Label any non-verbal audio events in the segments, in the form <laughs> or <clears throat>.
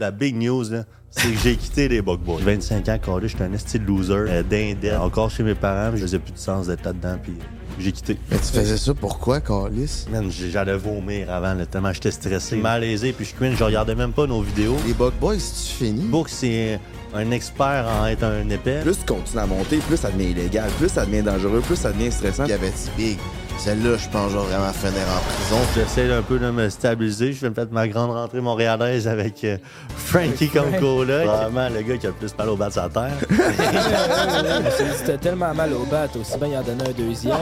La big news, là, c'est que j'ai quitté les Bug Boys. 25 ans, quand j'étais un style loser, euh, d'indette, encore chez mes parents, mais je faisais plus de sens d'être là-dedans, puis j'ai quitté. Mais tu faisais ça pourquoi, Carlis? Man, j'allais vomir avant, là, tellement j'étais stressé, malaisé, puis je cringe, je regardais même pas nos vidéos. Les Bug Boys, tu finis? Book, c'est un expert en être un épais. Plus tu continues à monter, plus ça devient illégal, plus ça devient dangereux, plus ça devient stressant. Il y avait Big? Celle-là, je pense, je vais vraiment finir en prison. J'essaie un peu de me stabiliser. Je vais me faire ma grande rentrée montréalaise avec euh, Frankie Concola. Vraiment le gars qui a le plus mal au bas de sa terre. <laughs> C'était tellement mal au bat, aussi bien il en donnait un deuxième.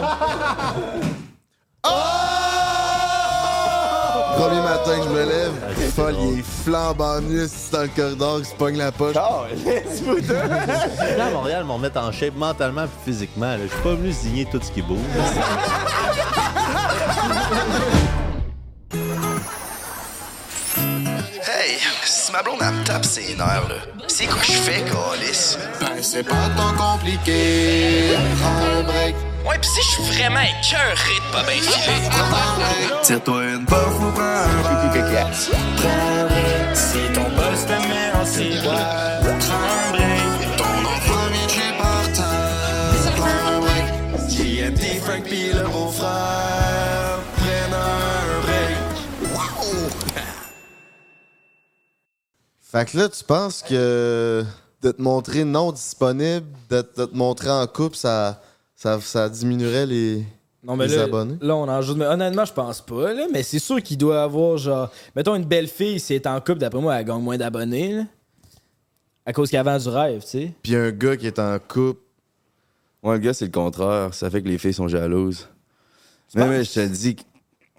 Premier matin que je me lève, Paul, il est flambant nu, c'est dans le corridor, il se pogne la poche. Là, <laughs> à Montréal, m'en mettre en shape mentalement et physiquement. là. Je suis pas venu signer tout ce qui bouge. Hey, si ma blonde elle me tape ses nerfs, là, c'est quoi je fais, Calis? Ben, c'est pas tant compliqué. Prends un break. Ouais, pis si je suis vraiment écœuré de pas bien filer. Tire-toi une puff ou prends un un break. Si ton boss te met en ciboire, prends un break. Ton enfant chez par terre. Prends un break. JMT, Frank pis le beau-frère prennent un break. Wow! Fait que là, tu penses que de te montrer non disponible, de, te- de te montrer en couple, ça, ça, ça diminuerait les, Non, mais les là, abonnés? là, on en joue. Mais honnêtement, je pense pas. Là, mais c'est sûr qu'il doit avoir, genre. Mettons, une belle fille, si elle est en couple, d'après moi, elle gagne moins d'abonnés. là. À cause qu'elle vend du rêve, tu sais. Puis un gars qui est en couple, Ouais, le gars, c'est le contraire. Ça fait que les filles sont jalouses. Mais, mais je te le dis,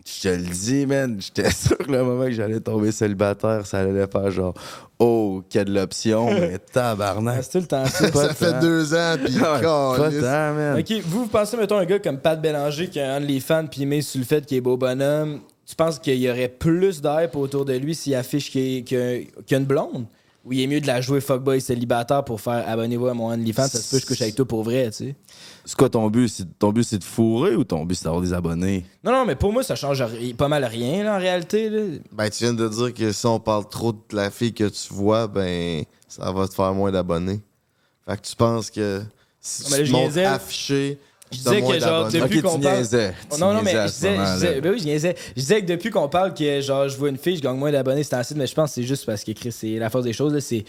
je te le dis, man, j'étais <laughs> sûr que le moment que j'allais tomber célibataire, ça allait faire genre, oh, qu'il y a de l'option, <laughs> mais tabarnak. C'est tout le temps <laughs> ça. Pas ça fait deux ans, puis Ouais, Pas calisse. tant, man. Ok, vous, vous pensez, mettons, un gars comme Pat Bélanger qui a un les fans puis il met sur le fait qu'il est beau bonhomme. Tu penses qu'il y aurait plus d'hype autour de lui s'il affiche qu'il a une blonde? Ou il est mieux de la jouer fuckboy célibataire pour faire abonnez-vous à mon OnlyFans, ça se peut que je couche avec toi pour vrai, tu sais? C'est quoi ton but? C'est- Ton but, c'est de fourrer ou ton but, c'est d'avoir des abonnés? Non, non, mais pour moi, ça change pas mal rien, là, en réalité. Là. Ben, tu viens de dire que si on parle trop de la fille que tu vois, ben, ça va te faire moins d'abonnés. Fait que tu penses que si Non, tu te montres affiché, Je disais moins que, genre, d'abonnés. depuis qu'on tu parle. Oh, non, non, mais je disais, je moment-là. disais- ben oui, je niaisais. Je disais que depuis qu'on parle que genre je vois une fille, je gagne moins d'abonnés, c'est un site, mais je pense que c'est juste parce que Chris, c'est la force des choses, là, c'est.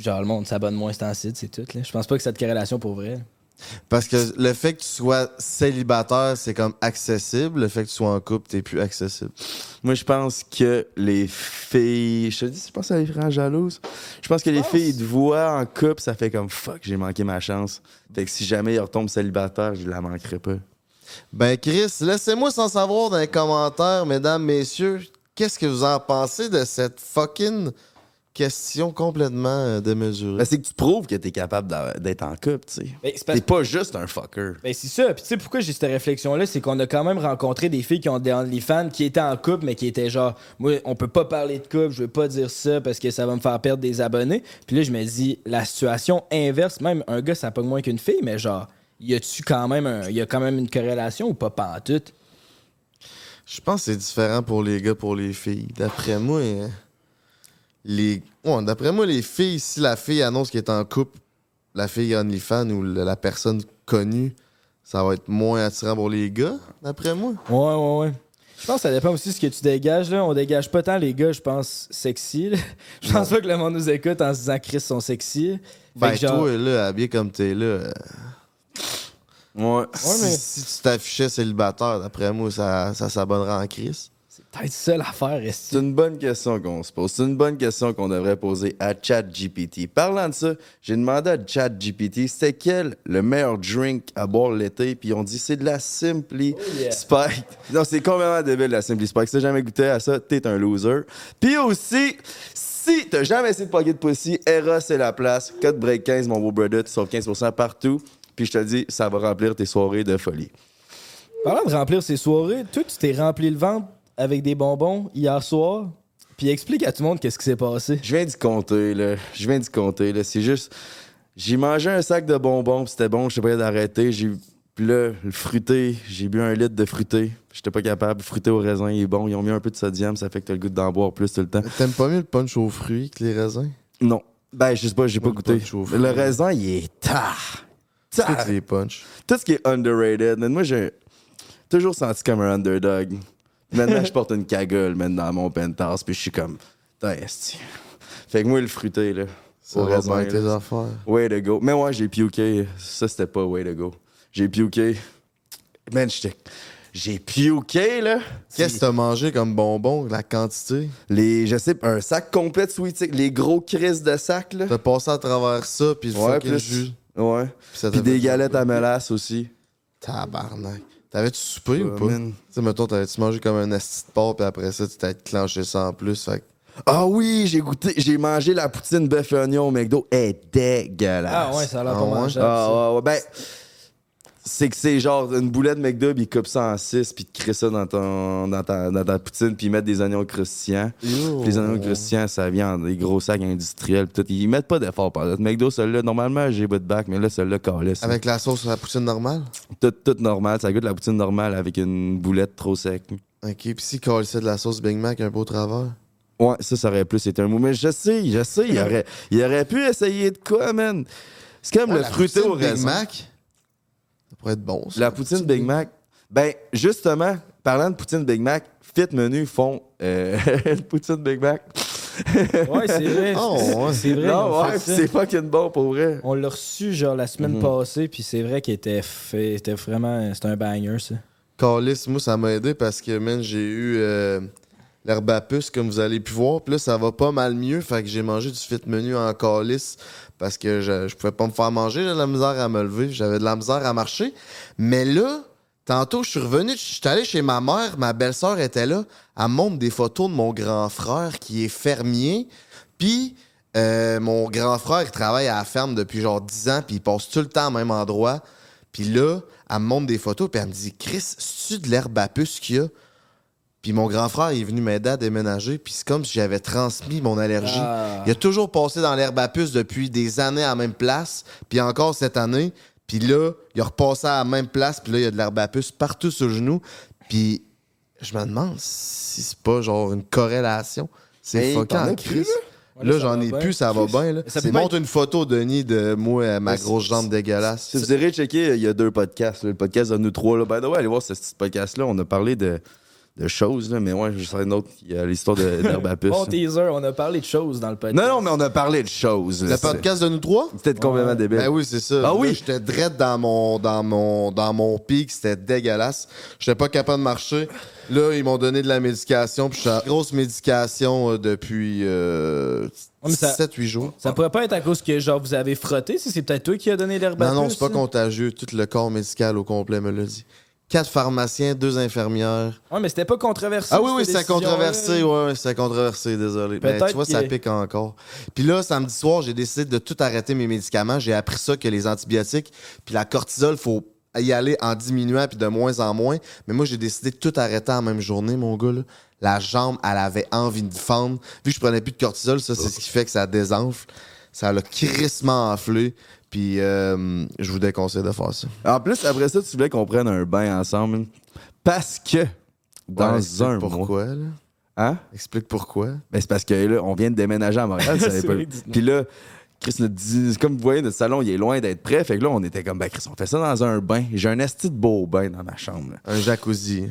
Genre, le monde s'abonne moins, c'est un site, c'est tout. Là. Je pense pas que ça a de corrélation pour vrai. Parce que le fait que tu sois célibataire, c'est comme accessible. Le fait que tu sois en couple, t'es plus accessible. Moi, je pense que les filles. Je te dis, je pense à les frères jalouses. Je pense que les filles, ils te voient en couple, ça fait comme fuck, j'ai manqué ma chance. Fait que si jamais ils retombent célibataires, je la manquerai pas. Ben, Chris, laissez-moi sans savoir dans les commentaires, mesdames, messieurs, qu'est-ce que vous en pensez de cette fucking question complètement euh, démesurée? Ben, c'est que tu prouves que t'es capable d'être en couple, tu sais. Ben, c'est parce- T'es pas juste un fucker. Ben, c'est ça. Puis, tu sais, pourquoi j'ai cette réflexion-là, c'est qu'on a quand même rencontré des filles qui ont des OnlyFans qui étaient en couple, mais qui étaient genre, moi, on peut pas parler de couple, je veux pas dire ça parce que ça va me faire perdre des abonnés. Puis là, je me dis, la situation inverse, même un gars, ça pogne moins qu'une fille, mais genre, y a-tu quand même un, y a quand même une corrélation ou pas pantoute? Je pense que c'est différent pour les gars, pour les filles. D'après moi, euh, les... ouais, d'après moi, les filles, si la fille annonce qu'elle est en couple, la fille OnlyFans ou la, personne connue, ça va être moins attirant pour les gars, d'après moi. Ouais, ouais, ouais. Je pense que ça dépend aussi de ce que tu dégages. Là. On dégage pas tant les gars, je pense, sexy. là. <laughs> Je pense pas que le monde nous écoute en se disant Chris sont sexy. Ben, genre- toi, là, habillé comme t'es là, euh, Ouais. si, mais- si tu t'affichais célibataire, d'après moi, ça, ça s'abonnerait en crise. Peut-être ça l'affaire, est C'est une bonne question qu'on se pose. C'est une bonne question qu'on devrait poser à ChatGPT. Parlant de ça, j'ai demandé à ChatGPT c'était quel le meilleur drink à boire l'été, puis ils ont dit c'est de la Simply yeah. Spike. Non, c'est complètement débile la Simply Spike. Si t'as jamais goûté à ça, t'es un loser. Puis aussi, si t'as jamais essayé de pocket de pussy, Eros c'est la place. Code break 15, mon beau brother, tu sauves 15% partout. Puis je te dis, ça va remplir tes soirées de folie. Parlant de remplir ses soirées, toi, tu t'es rempli le ventre avec des bonbons hier soir. Puis explique à tout le monde qu'est-ce qui s'est passé. Je viens d'y compter, là. Je viens d'y compter, là. C'est juste. J'ai mangé un sac de bonbons, puis c'était bon, je sais pas d'arrêter. J'ai Puis là, le fruité, j'ai bu un litre de fruité. J'étais pas capable. Fruité au raisin, il est bon. Ils ont mis un peu de sodium, ça fait que t'as le goût d'en boire plus tout le temps. T'aimes pas mieux le punch aux fruits que les raisins? Non. Ben, je sais pas, j'ai pas le goûté. Le raisin, il est tard. Toutes les punch. Tout ce qui est underrated. man, Moi, j'ai toujours senti comme un underdog. Maintenant, je porte une cagole maintenant dans mon penthouse, puis je suis comme, Putain, esti. Fait que moi, le fruité, là. Ça va bien tes là, affaires. Way to go. Mais ouais, j'ai puké. Ça, c'était pas way to go. J'ai puké. Man, j'étais. J'ai puké, là. Qu'est-ce que t'as mangé comme bonbon, la quantité? Les, je sais, un sac complet de sweet les gros crises de sac, là. T'as passé à travers ça, puis le Ouais, fucking plus. jus. Ouais. Puis des galettes à mélasse aussi. Tabarnak. T'avais-tu soupé ou pas? man. Tu sais, mettons, t'avais-tu mangé comme un asti de porc, puis après ça, tu t'es clenché ça en plus. Fait Ah oui, j'ai goûté, j'ai mangé la poutine bœuf et oignon au McDo. Elle est dégueulasse. Ah ouais, ça a l'air Ah pas ouais? mangeable. Ah ouais, ouais. Ben, c'est que c'est genre une boulette McDo, ils coupent ça en six, puis ils te créent ça dans, ton, dans, ta, dans ta poutine, puis ils mettent des oignons croustillants. Les oignons croustillants, ça vient en des gros sacs industriels. pis tout. Ils mettent pas d'effort par là. McDo, celui-là, normalement, j'ai pas de bac, mais là, celui-là, calisse. Avec la sauce à la poutine normale? Tout, tout normal. Ça goûte la poutine normale avec une boulette trop sec. Ok, puis si calissait de la sauce Big Mac un peu au travers? Ouais, ça, ça aurait plus été un mot. Mais je sais, je sais, il aurait, il aurait pu essayer de quoi, man? C'est comme Ouais, le fruité au Big. Mac? Ça pourrait être bon, ça. La poutine Big Mac. Ben, justement, parlant de poutine Big Mac, Fit Menu font euh, <laughs> poutine Big Mac. Ouais, c'est vrai. <laughs> Oh. C'est vrai. non, ouais, c'est fucking bon pour vrai. On l'a reçu genre la semaine Mhm. passée, puis c'est vrai qu'il était fait. C'était vraiment. C'était un banger, ça. Calice, moi, ça m'a aidé parce que, man, j'ai eu euh, l'herbe à puce, comme vous allez pu voir. Puis là, ça va pas mal mieux. Fait que j'ai mangé du fit menu en calice parce que je, je pouvais pas me faire manger. J'avais de la misère à me lever. J'avais de la misère à marcher. Mais là, tantôt, je suis revenu. Je suis allé chez ma mère. Ma belle-sœur était là. Elle montre des photos de mon grand frère qui est fermier. Puis. euh, mon grand frère, il travaille à la ferme depuis genre 10 ans, puis il passe tout le temps au même endroit. Puis là, elle me montre des photos, puis elle me dit Chris, c'est-tu de l'herbe à puce qu'il y a Puis mon grand frère il est venu m'aider à déménager, puis c'est comme si j'avais transmis mon allergie. Ah. Il a toujours passé dans l'herbe à puce depuis des années à la même place, puis encore cette année. Puis là, il a repassé à la même place, puis là, il y a de l'herbe à puce partout sur le genou. Puis je me demande si c'est pas genre une corrélation. C'est as Chris. Là, ça j'en ai plus, ça va bien. Là. Ça montre une photo, Denis, de moi, euh, ma grosse jambe dégueulasse. Si vous irez checker, il y a deux podcasts. là. Le podcast de nous trois. Là. By the way, allez voir ce petit podcast-là. On a parlé de, de choses, là, mais ouais, je sais une autre. Il y a l'histoire de- d'herbe à puce. Bon teaser, on a parlé de choses dans le podcast. non, non, mais on a parlé de choses. Le podcast de nous trois? C'était complètement Ouais. débile. Ben oui, c'est ça. Ah oui? J'étais drette dans mon, dans mon, dans mon pic, c'était dégueulasse. J'étais pas capable de marcher. Là, ils m'ont donné de la médication, puis je suis à grosse médication euh, depuis euh, Ouais, mais ça- 7-8 jours. Ça pourrait pas être à cause que genre vous avez frotté, si c'est peut-être toi qui as donné l'herbe à Non, non, c'est pas ça? contagieux. Tout le corps médical au complet me l'a dit. Quatre pharmaciens, deux infirmières. Ouais, mais c'était pas controversé. Ah oui, oui, c'est controversé, ouais, c'est controversé, désolé. Mais Peut-être tu vois, ça pique encore. Puis là, samedi soir, j'ai décidé de tout arrêter mes médicaments. J'ai appris ça que les antibiotiques, puis la cortisol, faut y aller en diminuant, puis de moins en moins. Mais moi, j'ai décidé de tout arrêter en même journée, mon gars. là. La jambe, elle avait envie de fendre. Vu que je prenais plus de cortisol, ça, c'est ce qui fait que ça désenfle. Ça l'a crissement enflé. Puis euh, je vous déconseille de faire ça. En plus, après ça, tu voulais qu'on prenne un bain ensemble. Parce que dans Ouais, un mois. pourquoi, là? Hein? Explique pourquoi. Ben, c'est parce que là, on vient de déménager à Montréal. ça C'est pas-. Puis là, Chris, notre dit- comme vous voyez, notre salon, il est loin d'être prêt. Fait que là, on était comme, ben, Chris, on fait ça dans un bain. J'ai un esti de beau bain dans ma chambre. là. Un jacuzzi.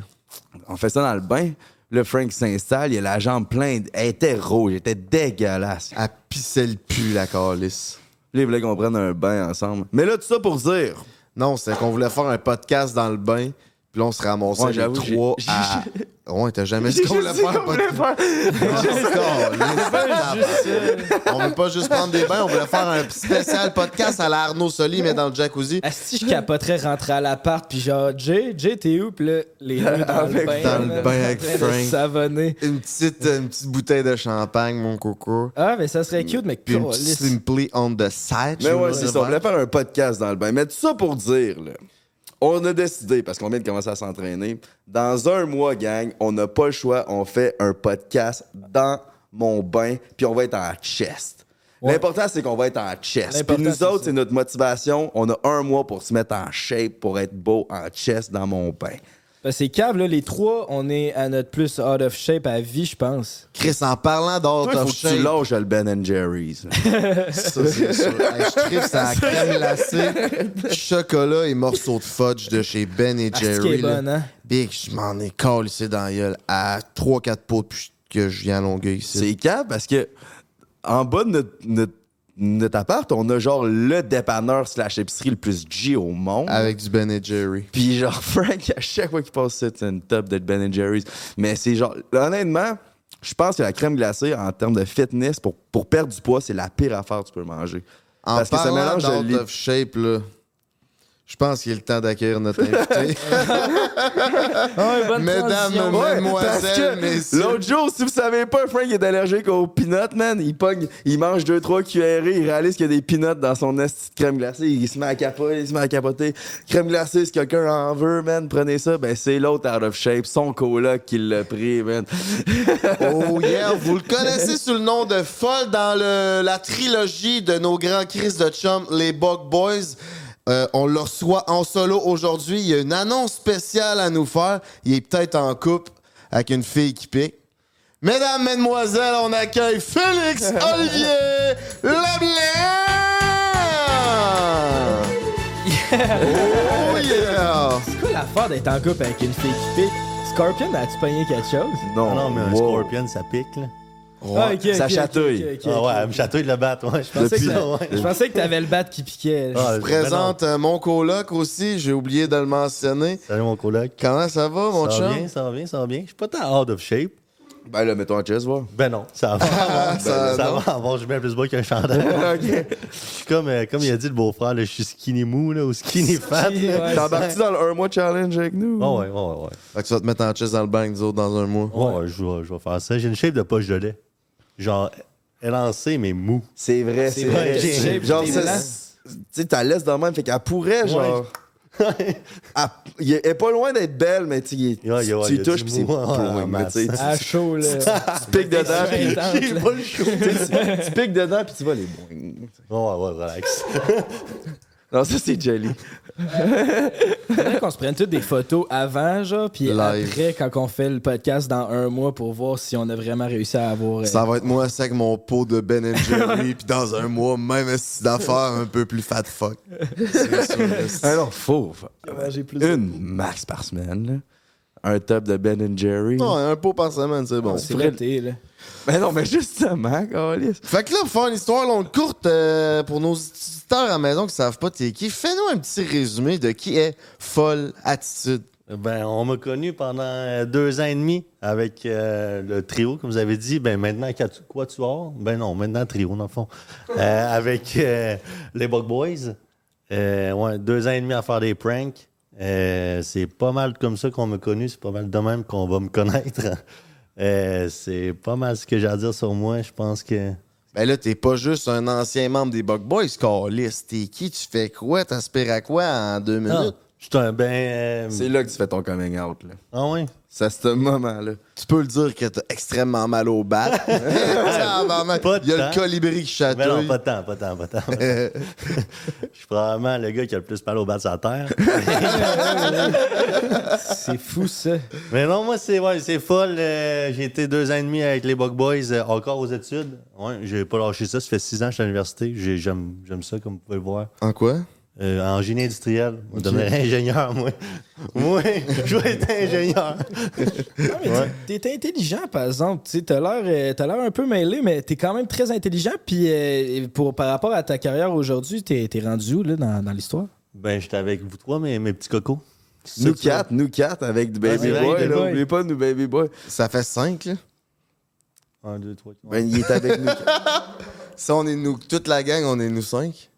On fait ça dans le bain. Le Frank s'installe, il a la jambe pleine. Elle était rouge, elle était dégueulasse. Elle pissait le pu, la calice. Là, il voulait qu'on prenne un bain ensemble. Mais là, tout ça pour dire. Non, c'est qu'on voulait faire un podcast dans le bain. Puis là, on se ramassait Ouais, les trois à... <laughs> Ouais, t'as jamais dit qu'on voulait faire un <laughs> <laughs> podcast. on veut pas juste prendre des bains, on voulait faire un spécial podcast à la Arnaud Soli, mais dans le jacuzzi. Asti, je capoterais rentrer à l'appart, puis genre, Jay, Jay, t'es où? Puis là, les deux dans le bain. dans le bain avec Frank. savonner. Une petite, une petite bouteille de champagne, mon coco. Ah, mais ça serait cute, mais Puis une Simply on the side. Mais ouais, c'est ça. On voulait faire un podcast dans le bain. Mais tout ça pour dire, là, on a décidé, parce qu'on vient de commencer à s'entraîner, dans un mois, gang, on n'a pas le choix. On fait un podcast dans mon bain, puis on va être en chest. Ouais. L'important, c'est qu'on va être en chest. Puis nous autres, c'est notre motivation. On a un mois pour se mettre en shape, pour être beau en chest dans mon pain. Ben, c'est cave, là, les trois, on est à notre plus out of shape à vie, je pense. Chris, en parlant d'out of que tu shape, lâches le Ben Jerry's. <laughs> ça, c'est sûr. Hey, je tripe sur la crème glacée, chocolat et morceaux de fudge de chez Ben et Ah, c'est qui Jerry. est là. bonne, hein? Big, je m'en ai calissé dans la gueule à 3-4 pots depuis que je viens à Longueuil ici. C'est cap parce que en bas de notre, notre, notre appart, on a genre le dépanneur slash épicerie le plus G au monde. Avec du Ben Jerry. Puis genre, <laughs> Frank, à chaque fois qu'il passe ça, c'est une top de Ben Jerry's. Mais c'est genre, honnêtement, je pense que la crème glacée, en termes de fitness, pour, pour perdre du poids, c'est la pire affaire que tu peux manger. En Parce que ça mélange de shape, là, je pense qu'il est le temps d'accueillir notre invité. <laughs> bonne Mesdames, transition. Ouais, parce Mademoiselle, que messieurs. L'autre jour, si vous savez pas, Frank est allergique aux peanuts, man. Il pogne, il mange deux, trois cuillerées, il réalise qu'il y a des peanuts dans son esti de crème glacée, il se met à capoter, il se met à capoter. Crème glacée, si quelqu'un en veut, man, prenez ça. Ben, c'est l'autre out of shape, son coloc qui l'a pris, man. <laughs> Oh yeah, vous le connaissez sous le nom de Folle dans le- la trilogie de nos grands Chris de chum, les Bug Boys. Euh, on le reçoit en solo aujourd'hui. Il y a une annonce spéciale à nous faire. Il est peut-être en couple avec une fille qui pique. Mesdames, Mesdemoiselles, on accueille Félix <laughs> Olivier Leblanc! Oh yeah! C'est quoi l'affaire d'être en couple avec une fille qui pique? Scorpion, as-tu pogné quelque chose? Non, Ah non, mais un wow. scorpion, ça pique, là. Ah, Ça ok, chatouille. ok, ok, Ah ouais, elle me chatouille le bat, ouais. Je Je pensais, Depuis que ouais. je pensais que t'avais le bat qui piquait. Ah, Je présente euh, mon coloc aussi. J'ai oublié de le mentionner. Salut mon coloc. Comment ça va, mon ça va chum? bien, ça va bien, ça va bien. Je suis pas tant out of shape. Ben là, mets-toi en chest, voir. Ben non, ça va. <laughs> Ah, ça, ça non. va avoir, je mets plus bas qu'un chandail. <laughs> Je suis comme, euh, comme il a dit le beau-frère, je suis skinny mou là, ou skinny fat. Embarqué dans le 1 mois challenge avec nous? Oh, ouais, ouais, ouais. Fait que tu vas te mettre en chest dans le banc, nous autres, dans un mois. Ouais, ouais, je, vais, je vais faire ça. J'ai une shape de poche de lait. Genre, élancée, mais mou. C'est vrai, c'est C'est vrai, vrai. shape, Genre, tu sais, t'as laisse dans le même, fait qu'elle pourrait, genre. elle, elle est pas loin d'être belle, mais tu y touches, puis c'est sais. masse. À chaud, là. Tu <laughs> piques dedans, puis Intense, là. pas le chaud. <laughs> tu piques dedans, puis tu vas les boing. Ouais, ouais, relax. <laughs> Non, ça, c'est jolly. <laughs> Faudrait qu'on se prenne toutes des photos avant, genre, puis Live. après, quand on fait le podcast dans un mois pour voir si on a vraiment réussi à avoir. euh, Ça va être moi, ça, avec mon pot de Ben Jerry, <laughs> puis dans un mois, même si d'affaires un peu plus fat fuck. C'est sûr. Ah plus. Une max par semaine, là. Un top de Ben Jerry. Non, un pot par semaine, c'est bon. C'est vrai, t'es, là. Mais non, mais justement, câlisse. Fait que là, pour faire une histoire longue courte, euh, pour nos auditeurs à la maison qui savent pas t'es qui, fais-nous un petit résumé de qui est Folle Attitude. Ben, on m'a connu pendant euh, deux ans et demi avec euh, le trio, comme vous avez dit. Ben, maintenant, Quatu- Quatuor. Ben non, maintenant, trio, dans le fond. Euh, <laughs> avec euh, les Bug Boys. Euh, ouais, deux ans et demi à faire des pranks. Euh, c'est pas mal comme ça qu'on m'a connu. C'est pas mal de même qu'on va me connaître. Euh, c'est pas mal ce que j'ai à dire sur moi. Je pense que. Ben là, t'es pas juste un ancien membre des Bug Boys, Carlis. T'es qui? Tu fais quoi? T'aspires à quoi en deux Ah, minutes? je suis un ben. euh, C'est là que tu fais ton coming out, là. Ah oui? C'est à ce moment-là. Tu peux le dire que t'as extrêmement mal au bat. <laughs> Pas Il y a temps. le colibri qui Ben non, chatouille. pas tant, pas tant, pas tant. <laughs> Je suis probablement le gars qui a le plus mal au bas de sa terre. <laughs> C'est fou, ça. Mais non, moi, c'est ouais, c'est folle. euh, j'ai été deux ans et demi avec les Bug Boys, euh, encore aux études. Ouais, j'ai pas lâché ça. Ça fait six ans que je suis à l'université. J'ai- J'aime j'aime ça, comme vous pouvez le voir. En quoi? Euh, en génie industriel. Je devenir ingénieur, moi. moi, je vais être ingénieur. Ouais. T'es t'es intelligent, par exemple. Tu l'air euh, t'as l'air un peu mêlé, mais t'es quand même très intelligent. Puis euh, pour, par rapport à ta carrière aujourd'hui, t'es t'es rendu où là, dans, dans l'histoire? Ben, j'étais avec vous trois, mes, mes petits cocos. Nous ça. quatre, nous quatre avec du Baby Boy, là. Oubliez pas, nous Baby Boy. Ça fait cinq, là. Un, deux, trois. quatre. Ben, il est avec nous quatre. <laughs> Si on est nous, toute la gang, on est nous cinq.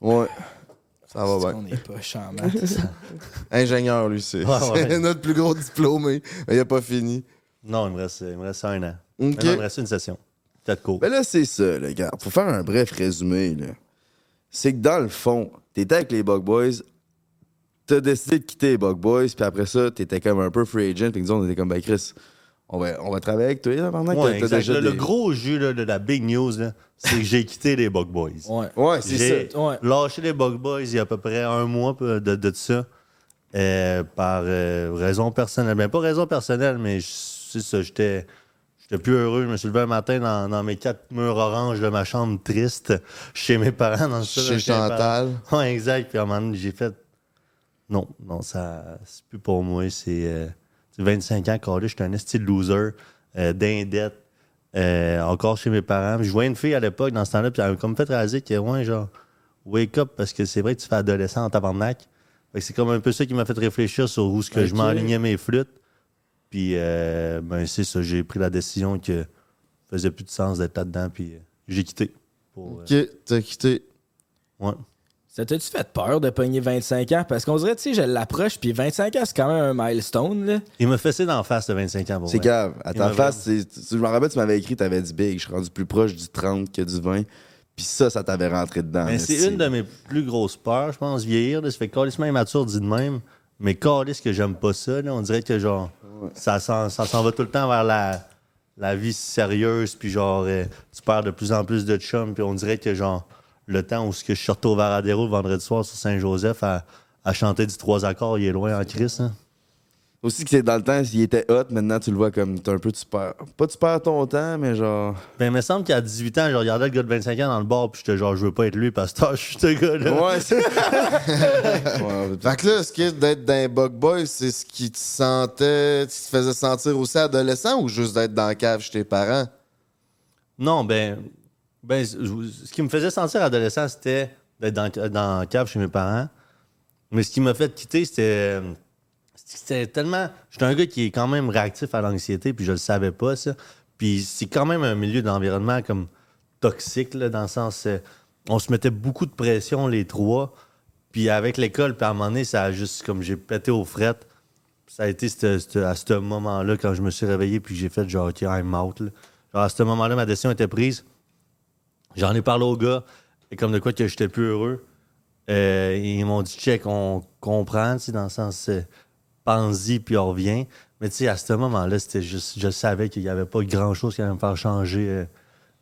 Ouais. Ça va bien. On est pas charmant. <laughs> Ingénieur, lui, c'est Ouais, ouais. c'est notre plus gros diplômé. Mais il a pas fini. Non, il me reste, il me reste un an. Il me reste une session. Peut-être court. Ben là, c'est ça, les gars. Pour faire un bref résumé, là, c'est que dans le fond, t'étais avec les Bug Boys, t'as décidé de quitter les Bug Boys, puis après ça, t'étais comme un peu free agent, puis nous autres, on était comme, ben Chris, on va, on va travailler avec toi, là, pendant Ouais, que déjà le, des- gros jus là, de la big news, c'est que j'ai quitté les Bug Boys. Ouais. Ouais, c'est ça. Ouais. lâché les Bug Boys il y a à peu près un mois de, de, de ça. euh, par euh, raison personnelle. Ben, pas raison personnelle, mais c'est ça, j'étais. J'étais plus heureux. Je me suis levé un matin dans, dans mes quatre murs oranges de ma chambre triste, chez mes parents. Dans le Chez Chantal. Ouais, exact. Puis à un moment donné, j'ai fait. Non, non, ça. C'est plus pour moi. C'est. euh, c'est 25 ans, quand j'étais un style loser, euh, d'indette, euh, encore chez mes parents. Puis je voyais une fille à l'époque, dans ce temps-là, puis elle m'a comme fait réaliser que, ouais, genre, wake up, parce que c'est vrai que tu fais adolescent en tabarnak. Fait que c'est comme un peu ça qui m'a fait réfléchir sur où ce que je Ok. m'enlignais mes flûtes. Puis, euh, ben, c'est ça, j'ai pris la décision que ça faisait plus de sens d'être là-dedans, puis euh, j'ai quitté. Pour, Ok, t'as quitté. ouais. Ça t'a-tu fait peur de pogner 25 ans? Parce qu'on dirait, tu sais, je l'approche, puis 25 ans, c'est quand même un milestone, là. Il m'a fessé d'en face de 25 ans. pour C'est grave. À ta face, je me rappelle, tu m'avais écrit, t'avais dit big. Je suis rendu plus proche du 30 que du 20. Puis ça, ça t'avait rentré dedans. Mais c'est une de mes plus grosses peurs, je pense, vieillir. Là, ça fait calissement immature dit de même. Mais calisse que j'aime pas ça. Là. On dirait que genre ça s'en, ça s'en va tout le temps vers la, la vie sérieuse. Puis genre euh, tu perds de plus en plus de chums. Puis on dirait que genre le temps où ce que je suis retourné au Varadero le vendredi soir sur Saint-Joseph à, à chanter du trois accords, il est loin en crise. hein. Aussi que c'est dans le temps, s'il était hot, maintenant tu le vois comme t'es un peu tu perds. Pas tu perds ton temps, mais genre. Ben, il me semble qu'à 18 ans, je regardais le gars de 25 ans dans le bar. Puis j'étais genre, je veux pas être lui parce que <laughs> je suis ce gars-là. Ouais, c'est. <laughs> Ouais, Fait que là, est-ce que d'être dans un Bug Boy, c'est ce qui te sentait, qui te faisait sentir aussi adolescent ou juste d'être dans la cave chez tes parents? Non, ben, ben, ce qui me faisait sentir adolescent, c'était d'être dans, dans la cave chez mes parents. Mais ce qui m'a fait quitter, c'était. C'était tellement. J'étais un gars qui est quand même réactif à l'anxiété, puis je le savais pas, ça. Puis c'est quand même un milieu d'environnement comme toxique, là, dans le sens. euh, on se mettait beaucoup de pression, les trois. Puis avec l'école, puis à un moment donné, ça a juste comme j'ai pété aux frettes. Ça a été à ce moment-là, quand je me suis réveillé, puis j'ai fait genre, OK, I'm out. là. Genre, à ce moment-là, ma décision était prise. J'en ai parlé aux gars, et comme de quoi que j'étais plus heureux. Euh, ils m'ont dit, check, on comprend, tu sais, dans le sens, euh, pense-y, puis on revient. Mais tu sais, à ce moment-là, c'était juste, je savais qu'il n'y avait pas grand-chose qui allait me faire changer euh,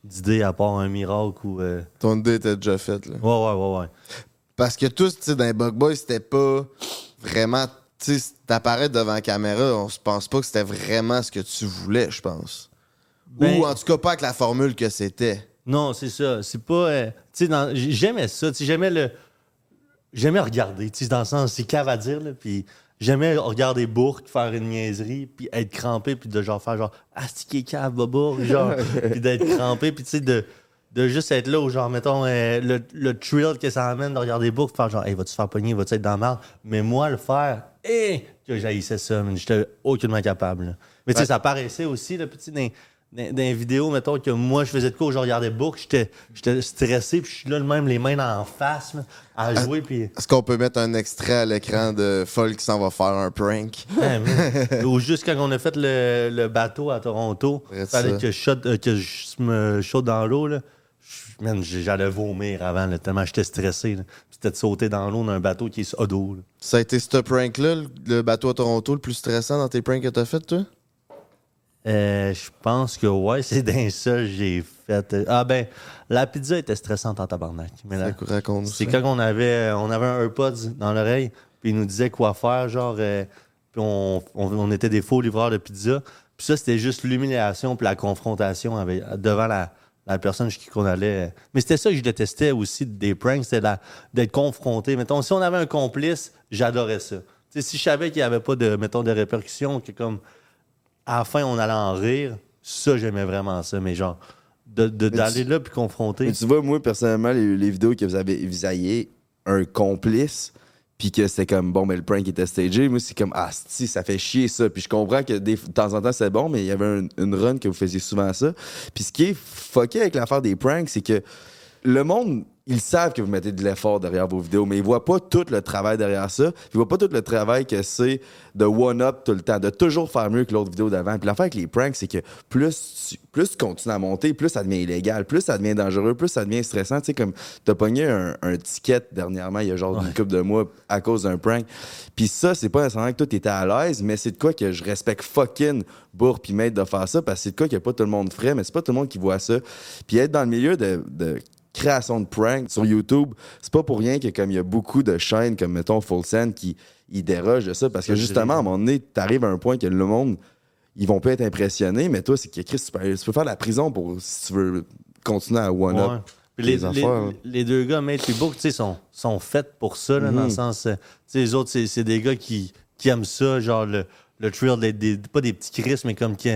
d'idée à part un miracle ou. euh, Ton idée était déjà faite, là. Ouais, ouais, ouais, ouais. Parce que tous, tu sais, dans les Bug Boys, c'était pas vraiment. Tu sais, t'apparaître devant la caméra, on se pense pas que c'était vraiment ce que tu voulais, je pense. Ben- Ou en tout cas, pas avec la formule que c'était. Non, c'est ça. C'est pas. euh, tu sais, j'aimais ça. J'aimais le. J'aimais regarder. Tu sais, dans le sens, c'est cave à dire, là. Puis j'aimais regarder Bourque faire une niaiserie, puis être crampé, puis de genre faire genre, ah, qui est cave, Bobo, genre. <laughs> puis d'être crampé, puis tu sais, de, de juste être là où, genre, mettons, euh, le, le thrill que ça amène de regarder Bourque, faire genre, hey, vas-tu te faire pogner, vas-tu être dans la merde? Mais moi, le faire, hé, que j'haïssais ça, man. J'étais aucunement capable. là. Mais tu sais, ça paraissait aussi, là, petit, dans, dans, dans les vidéos, mettons, que moi, je faisais de quoi, je regardais Bourque, j'étais stressé, puis je suis là, le même, les mains en face, à jouer, puis. Est-ce qu'on peut mettre un extrait à l'écran de Folk qui s'en va faire un prank? Ouais. <laughs> Ou juste quand on a fait le, le bateau à Toronto, fallait que je, shot- euh, que je me saute dans l'eau. là. J'allais vomir avant, là, tellement j'étais stressé. C'était de sauter dans l'eau d'un bateau qui est dos. là. Ça a été ce prank-là, le- le bateau à Toronto, le plus stressant dans tes pranks que t'as fait, toi? Euh, je pense que ouais, <laughs> c'est dans ça que j'ai fait. euh, Ah ben, la pizza était stressante en tabarnak. Mais là, c'est quand on avait, on avait un AirPods dans l'oreille, puis il nous disait quoi faire, genre, euh, puis on, on- on était des faux livreurs de pizza. Puis ça, c'était juste l'humiliation puis la confrontation avec, devant la, la personne chez qui qu'on allait. Mais c'était ça que je détestais aussi des pranks, c'était d'être confronté. Mettons, si on avait un complice, j'adorais ça. Si je savais qu'il n'y avait pas de, mettons, de répercussions, que comme à la fin, on allait en rire, ça, j'aimais vraiment ça. Mais genre, de- de- d'aller tu- là puis confronter. Mais tu vois, moi, personnellement, les, les vidéos que vous avez visaillé un complice, puis que c'était comme, bon, mais le prank était stagé, moi, c'est comme, ah, si, ça fait chier ça. Puis je comprends que des- de temps en temps, c'est bon, mais il y avait un- une run que vous faisiez souvent ça. Puis ce qui est fucké avec l'affaire des pranks, c'est que le monde ils savent que vous mettez de l'effort derrière vos vidéos, mais ils voient pas tout le travail derrière ça. Ils voient pas tout le travail que c'est de one-up tout le temps, de toujours faire mieux que l'autre vidéo d'avant. Puis l'affaire avec les pranks, c'est que plus tu, plus tu continues à monter, plus ça devient illégal, plus ça devient dangereux, plus ça devient stressant. Tu sais, comme t'as pogné un, un ticket dernièrement, il y a genre une couple de mois, à cause d'un prank. Puis ça, c'est pas nécessairement que toi, t'étais à l'aise, mais c'est de quoi que je respecte fucking Bourg puis Maître de faire ça, parce que c'est de quoi que pas tout le monde ferait, mais c'est pas tout le monde qui voit ça. Puis être dans le milieu de, de création de pranks sur YouTube, c'est pas pour rien que comme il y a beaucoup de chaînes comme mettons Full Send qui ils dérogent de ça parce que justement à un moment donné, t'arrives à un point que le monde ils vont pas être impressionnés, mais toi c'est que Chris, tu peux, tu peux faire la prison pour si tu veux continuer à one Ouais. up. Puis les, les les- affaires, les deux gars, Mate et Book, tu sais, sont, sont faits pour ça, là, Mhm. dans le sens. euh, Tu sais, les autres, c'est des gars qui, qui aiment ça, genre le, le thrill, des, des- pas des petits Chris, mais comme qui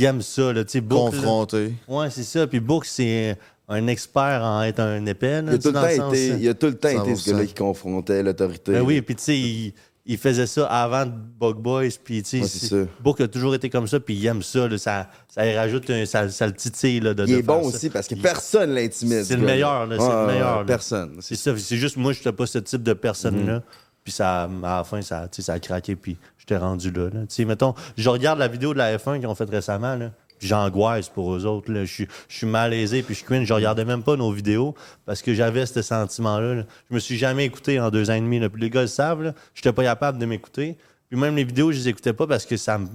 aiment ça, là, tu sais, Book. là. Confronté. Ouais, c'est ça. Puis Book, c'est un expert en être un épais, là, Il a tout le temps été, il a tout le temps été ce 100%. gars-là qui confrontait l'autorité. Ben oui, puis tu sais, il, il faisait ça avant Bug Boys, puis tu sais, Ouais. Book a toujours été comme ça, puis il aime ça, là, ça, ça y rajoute, un, ça, ça le titille, là, de Il de est bon ça. aussi parce que personne l'intimide. C'est ce le meilleur, là, c'est le meilleur. Personne. C'est ça, c'est juste moi, je n'étais pas ce type de personne-là. Mhm. Puis ça, à la fin, ça, ça a craqué, puis j'étais rendu là. là. Tu sais, mettons, je regarde la vidéo de la F1 qu'ils ont faite récemment, là, j'angoisse pour eux autres. là. Je suis- je suis malaisé, puis je cringe. Je regardais même pas nos vidéos parce que j'avais ce sentiment-là. là. Je me suis jamais écouté en deux ans et demi. là. Puis les gars le savent, là, j'étais pas capable de m'écouter. Puis même les vidéos, je les écoutais pas parce que ça me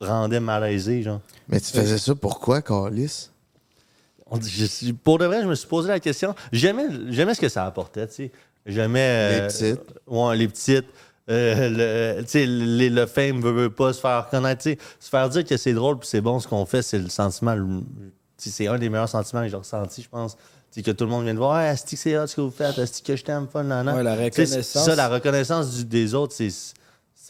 rendait malaisé, genre. Mais tu faisais ça pourquoi, Carlis? Je pour de vrai, je me suis posé la question. J'aimais, ce que ça apportait. J'aimais. euh, Les petites. Ouais, les petites. Euh, le, tu les- le fame veut, veut pas se faire reconnaître. tu. Se faire dire que c'est drôle puis c'est bon ce qu'on fait, c'est le sentiment. tu c'est un des meilleurs sentiments que j'ai ressenti, je pense. Tu sais, que tout le monde vient de voir. Ah, que c'est hot ce que vous faites? Asti, que je t'aime, fun, nan, nan. Ouais, la Tu reconnaissance. Ça, la reconnaissance du- des autres, c'est,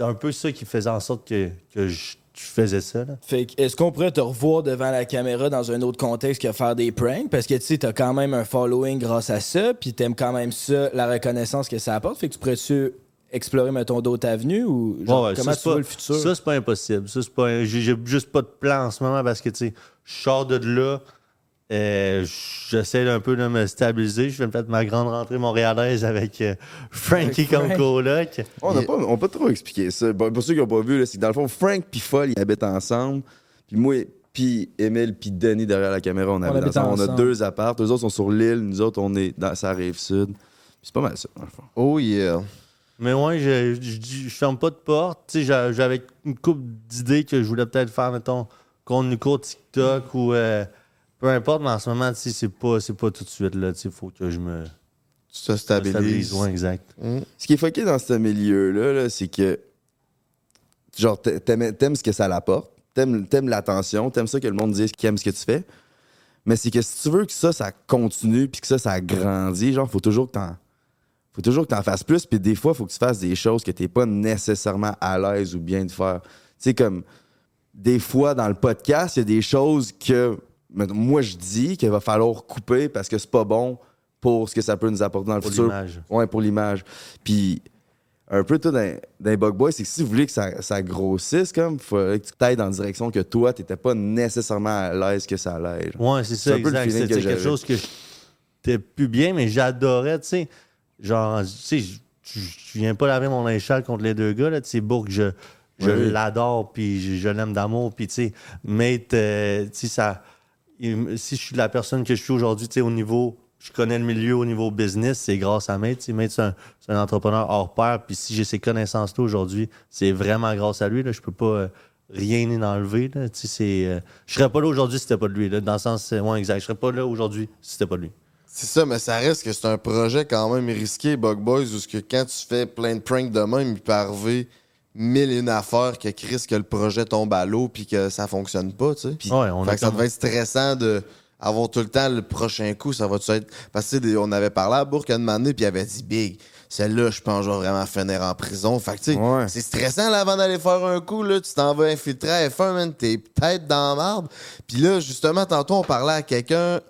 un peu ça qui faisait en sorte que, que je, je faisais ça. Là. Fait est-ce qu'on pourrait te revoir devant la caméra dans un autre contexte que faire des pranks? Parce que, tu sais, t'as quand même un following grâce à ça, puis t'aimes quand même ça, la reconnaissance que ça apporte. Fait que tu pourrais-tu explorer, mettons, d'autres avenues ou genre, Ouais, ouais, comment ça, tu c'est vois pas- le futur? Ça, c'est pas impossible. Ça, c'est pas un- J'ai j'ai juste pas de plan en ce moment parce que, tu sais, je sors de là. euh, J'essaie un peu de me stabiliser. Je vais me faire ma grande rentrée montréalaise avec euh, Frankie comme coloc. On n'a pas, on a pas trop expliqué ça. Pour ceux qui n'ont pas vu, là, c'est que dans le fond, Frank puis Foll, ils habitent ensemble. Puis moi, puis Emile, puis Denis derrière la caméra, on habite habite ensemble. On a ensemble. deux apparts. Eux autres sont sur l'île. Nous autres, on est dans sa rive sud. Puis c'est pas mal ça, dans le fond. Oh yeah. Mais ouais, je, je, ferme pas de porte. J'avais une couple d'idées que je voulais peut-être faire, mettons, contenu court TikTok ou euh, peu importe, mais en ce moment, c'est pas, pas tout de suite, sais, faut que je me Tu te me stabilises. stabilise. Ouais, exact. Ce qui est fucké dans ce milieu-là, là, c'est que genre t'a- t'aimes ce que ça l'apporte, t'aimes t'aimes l'attention, t'aimes ça que le monde dise qu'il aime ce que tu fais. Mais c'est que si tu veux que ça, ça continue puis que ça, ça grandit, genre, faut toujours que t'en. Faut toujours que t'en fasses plus, puis des fois, faut que tu fasses des choses que t'es pas nécessairement à l'aise ou bien de faire. Tu sais, comme des fois dans le podcast, il y a des choses que moi je dis qu'il va falloir couper parce que c'est pas bon pour ce que ça peut nous apporter dans le Pour futur. l'image. Ouais, pour l'image. Puis, un peu tout dans, dans Bug Boys, c'est que si vous voulez que ça, ça grossisse, comme, il faudrait que tu t'ailles dans la direction que toi, t'étais pas nécessairement à l'aise que ça allait. Ouais, c'est ça, exact. C'est que c'est quelque chose que j'étais plus bien, mais j'adorais, tu sais. Genre, tu sais, je- viens pas laver mon linge contre les deux gars, là. Tu sais, Bourg, je, je Oui. l'adore, puis je, je l'aime d'amour, puis tu sais, Mate, euh, tu sais, ça. si je suis la personne que je suis aujourd'hui, tu sais, au niveau. Je connais le milieu au niveau business, c'est grâce à Mate. Tu sais, Mate, c'est un, entrepreneur hors pair, puis si j'ai ces connaissances-là aujourd'hui, c'est vraiment grâce à lui, là. Je peux pas. euh, rien. Là. Tu sais, euh, je serais pas là aujourd'hui si c'était pas de lui. Là. Dans le sens, c'est- ouais, exact. Je serais pas là aujourd'hui si c'était pas de lui. C'est ça, mais ça reste que c'est un projet quand même risqué, Bug Boys, où que quand tu fais plein de pranks de même, il peut arriver mille et une affaires que Chris, que le projet tombe à l'eau puis que ça fonctionne pas, tu sais. Ouais, on fait que ça devait être stressant de avoir tout le temps le prochain coup, ça va-tu être... Parce que on avait parlé à Bourg une année, puis il avait dit « Big, celle-là, je pense que je vais vraiment finir en prison. » Fait que tu sais, Ouais. c'est stressant là, avant d'aller faire un coup, là, tu t'en vas infiltrer à F1, man, t'es peut-être dans la marde. Puis là, justement, tantôt, on parlait à quelqu'un...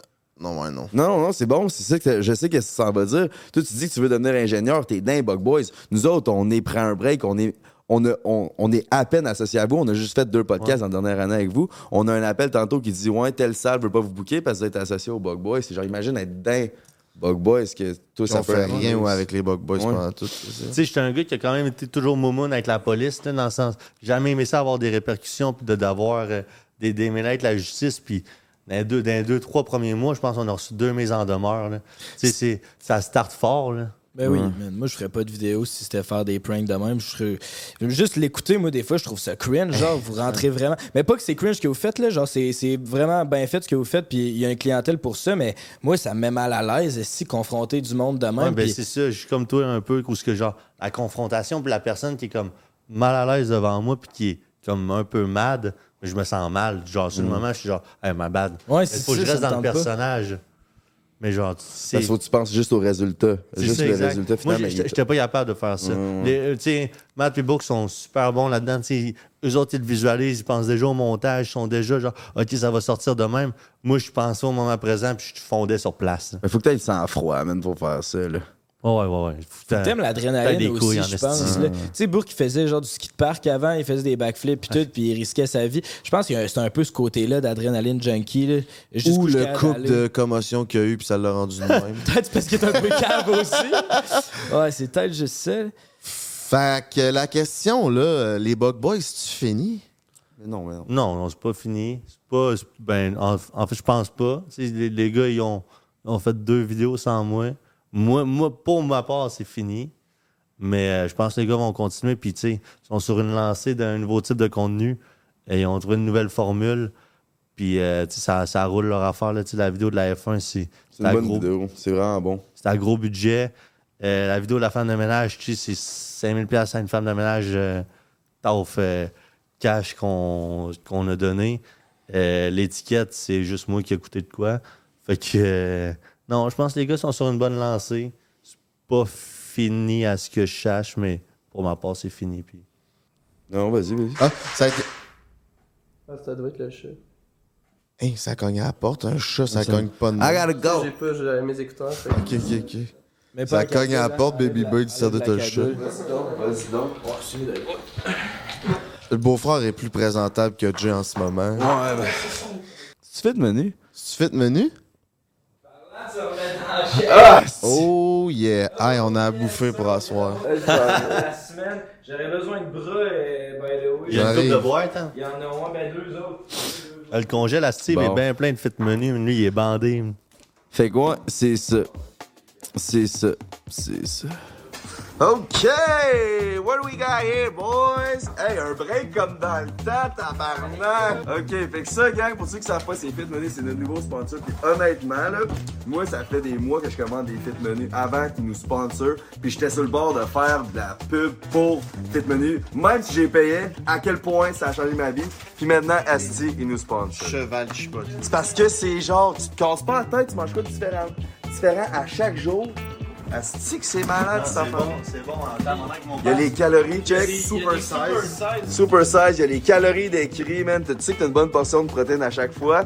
Non, ouais, non. Non, non, c'est bon. C'est ça que je sais que ça va dire. Toi, tu dis que tu veux devenir ingénieur, t'es dingue, Bug Boys. Nous autres, on est prêt un break, on est. On, a- on, on est à peine associés à vous. On a juste fait deux podcasts en dernière année avec vous. On a un appel tantôt qui dit Ouais, telle salle veut pas vous booker parce que vous êtes associé au Bug Boys. C'est genre, imagine être dingue Bug Boy, est-ce que toi, ça fait rien ouais, avec les Bug Boys Ouais. pendant tout. Tu sais, j'étais un gars qui a quand même été toujours moumoune avec la police, là, dans le sens. J'ai jamais aimé ça avoir des répercussions, puis de- d'avoir euh, des démêlés avec la justice, puis dans les, deux, dans les deux, trois premiers mois, je pense qu'on a reçu deux mises en demeure. là. C'est- ça start fort, là. Ben oui, Ouais. man. moi je ferais pas de vidéo si c'était faire des pranks de même. Je serais... Juste l'écouter, moi des fois je trouve ça cringe. Genre, vous rentrez <laughs> vraiment. Mais pas que c'est cringe ce que vous faites, là. Genre, c'est c'est vraiment bien fait ce que vous faites, puis il y a une clientèle pour ça, mais moi ça me met mal à l'aise si confronter du monde de même. Ouais, ben c'est ça, je suis comme toi un peu, où ce que genre, la confrontation, puis la personne qui est comme mal à l'aise devant moi, puis qui est comme un peu mad, mais je me sens mal. Genre, sur le moment, je suis genre, hey, my bad. Ouais, Il faut que je reste dans le personnage. Mais genre, c'est. Parce que tu penses juste au résultat. Juste ça, le exact. résultat Moi, final. il j'étais pas capable de faire ça. Euh, tu sais, Matt et Book sont super bons là-dedans. Eux autres, ils le visualisent, ils pensent déjà au montage, ils sont déjà genre, OK, ça va sortir de même. Moi, je pensais au moment présent, puis je fondais sur place. Il faut que tu aies le sang-froid, man, pour faire ça. Là. Ouais, ouais, ouais. T'aimes l'adrénaline aussi, couilles je pense. Tu sais, Bourg, il faisait genre du ski de parc avant, il faisait des backflips puis tout, puis il risquait sa vie. Je pense que c'est un peu ce côté-là d'adrénaline junkie. Là. Ou le couple de commotion qu'il y a eu, puis ça l'a rendu de même. <laughs> Peut-être parce qu'il est un peu cave aussi. <laughs> Ouais, c'est peut-être juste ça. fait que la question, là, les Bug Boys, tu finis? Mais non, mais non. Non, non, c'est pas fini. C'est pas. Ben, en, en fait, je pense pas. Les, les gars, ils ont, ils ont fait deux vidéos sans moi. Moi, moi pour ma part, c'est fini. Mais euh, je pense que les gars vont continuer. Puis, tu sais, ils sont sur une lancée d'un nouveau type de contenu. Et ils ont trouvé une nouvelle formule. Puis, euh, tu sais, ça, ça roule leur affaire. Là, la vidéo de la F1, c'est C'est une bonne gros, vidéo. C'est vraiment bon. c'est à gros budget. Euh, la vidéo de la femme de ménage, tu sais, c'est 5000 pièces à une femme de ménage tauf, cash qu'on a donné. L'étiquette, c'est juste moi qui ai coûté de quoi. Fait que non, je pense que les gars sont sur une bonne lancée. C'est pas fini à ce que je cherche, mais pour ma part, c'est fini. Puis... Non, vas-y, vas-y. Ah, ça a été... Ah, ça doit être le chat. Hey, ça cogne à la porte, un chat, ça Ça- cogne pas de I gotta go! J'ai pas j'ai mes écouteurs. fait Ok, ok, ok. Mais Ça cogne à la porte, Baby Bird, ça doit être un chat. Vas-y donc, vas-y donc. Le beau-frère est plus présentable que Jay en ce moment. Ouais, ben. Tu fais de menu? Tu fais de menu? Oh yeah! Hey, on a à bouffer pour asseoir. La semaine, j'aurais besoin de bras, euh, by the way. Il y a une coupe de boîte, hein? Il y en a un, ben deux autres. Euh, Le congèle à Steve Bon. est bien plein de fit menu, mais lui, il est bandé. Fait quoi? C'est ça. C'est ça. C'est ça. OK! What do we got here, boys? Hey, un break comme dans le temps, tabarnak! OK, fait que ça, gang, pour ceux qui savent pas, c'est Fit Money, c'est notre nouveau sponsor. Puis honnêtement, là, moi, ça fait des mois que je commande des Fit Money avant qu'ils nous sponsorent. Puis j'étais sur le bord de faire de la pub pour Fit Money. Même si j'ai payé, à quel point ça a changé ma vie. Puis maintenant, Asti, ils nous sponsorent. Cheval chipote. C'est parce que c'est genre, tu te casses pas la tête, tu manges quoi de différent, différent à chaque jour. Asti que c'est malade, ça c'est bon, c'est bon. En temps, avec mon Il y a les calories, check. Super size. Super size, il y a les calories décrits, man. Tu sais que t'as une bonne portion de protéines à chaque fois.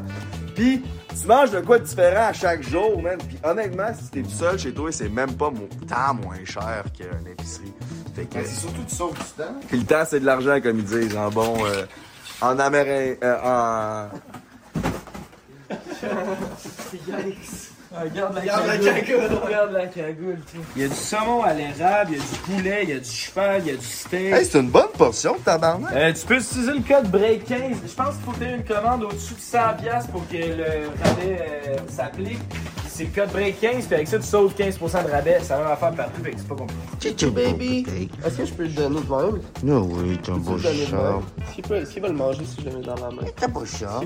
Puis, tu manges de quoi de différent à chaque jour, man. Puis, honnêtement, si t'es tout seul chez toi, c'est même pas mo- tant moins cher qu'une épicerie. Fait que. C'est surtout tu sauves du temps. Puis le temps, c'est de l'argent, comme ils disent, en bon. euh, en amérindien. euh, en. <laughs> Regarde la cagoule. Regarde la cagoule. Il y a du saumon à l'érable, il y a du poulet, il y a du cheval, il y a du steak. Hey, c'est une bonne portion, tabarnak. Euh, tu peux utiliser le code BREAK15. Je pense qu'il faut faire une commande au-dessus de 100$ pour que le rabais euh, s'applique. C'est le code BREAK15, puis avec ça, tu sauves 15% de rabais. Ça va faire partout, fait que c'est pas compliqué. Chichu baby! Est-ce que je peux le donner de même? Non, oui, t'es un beau chat. est-ce qu'il va le manger si je le mets dans la main? T'es un beau chat.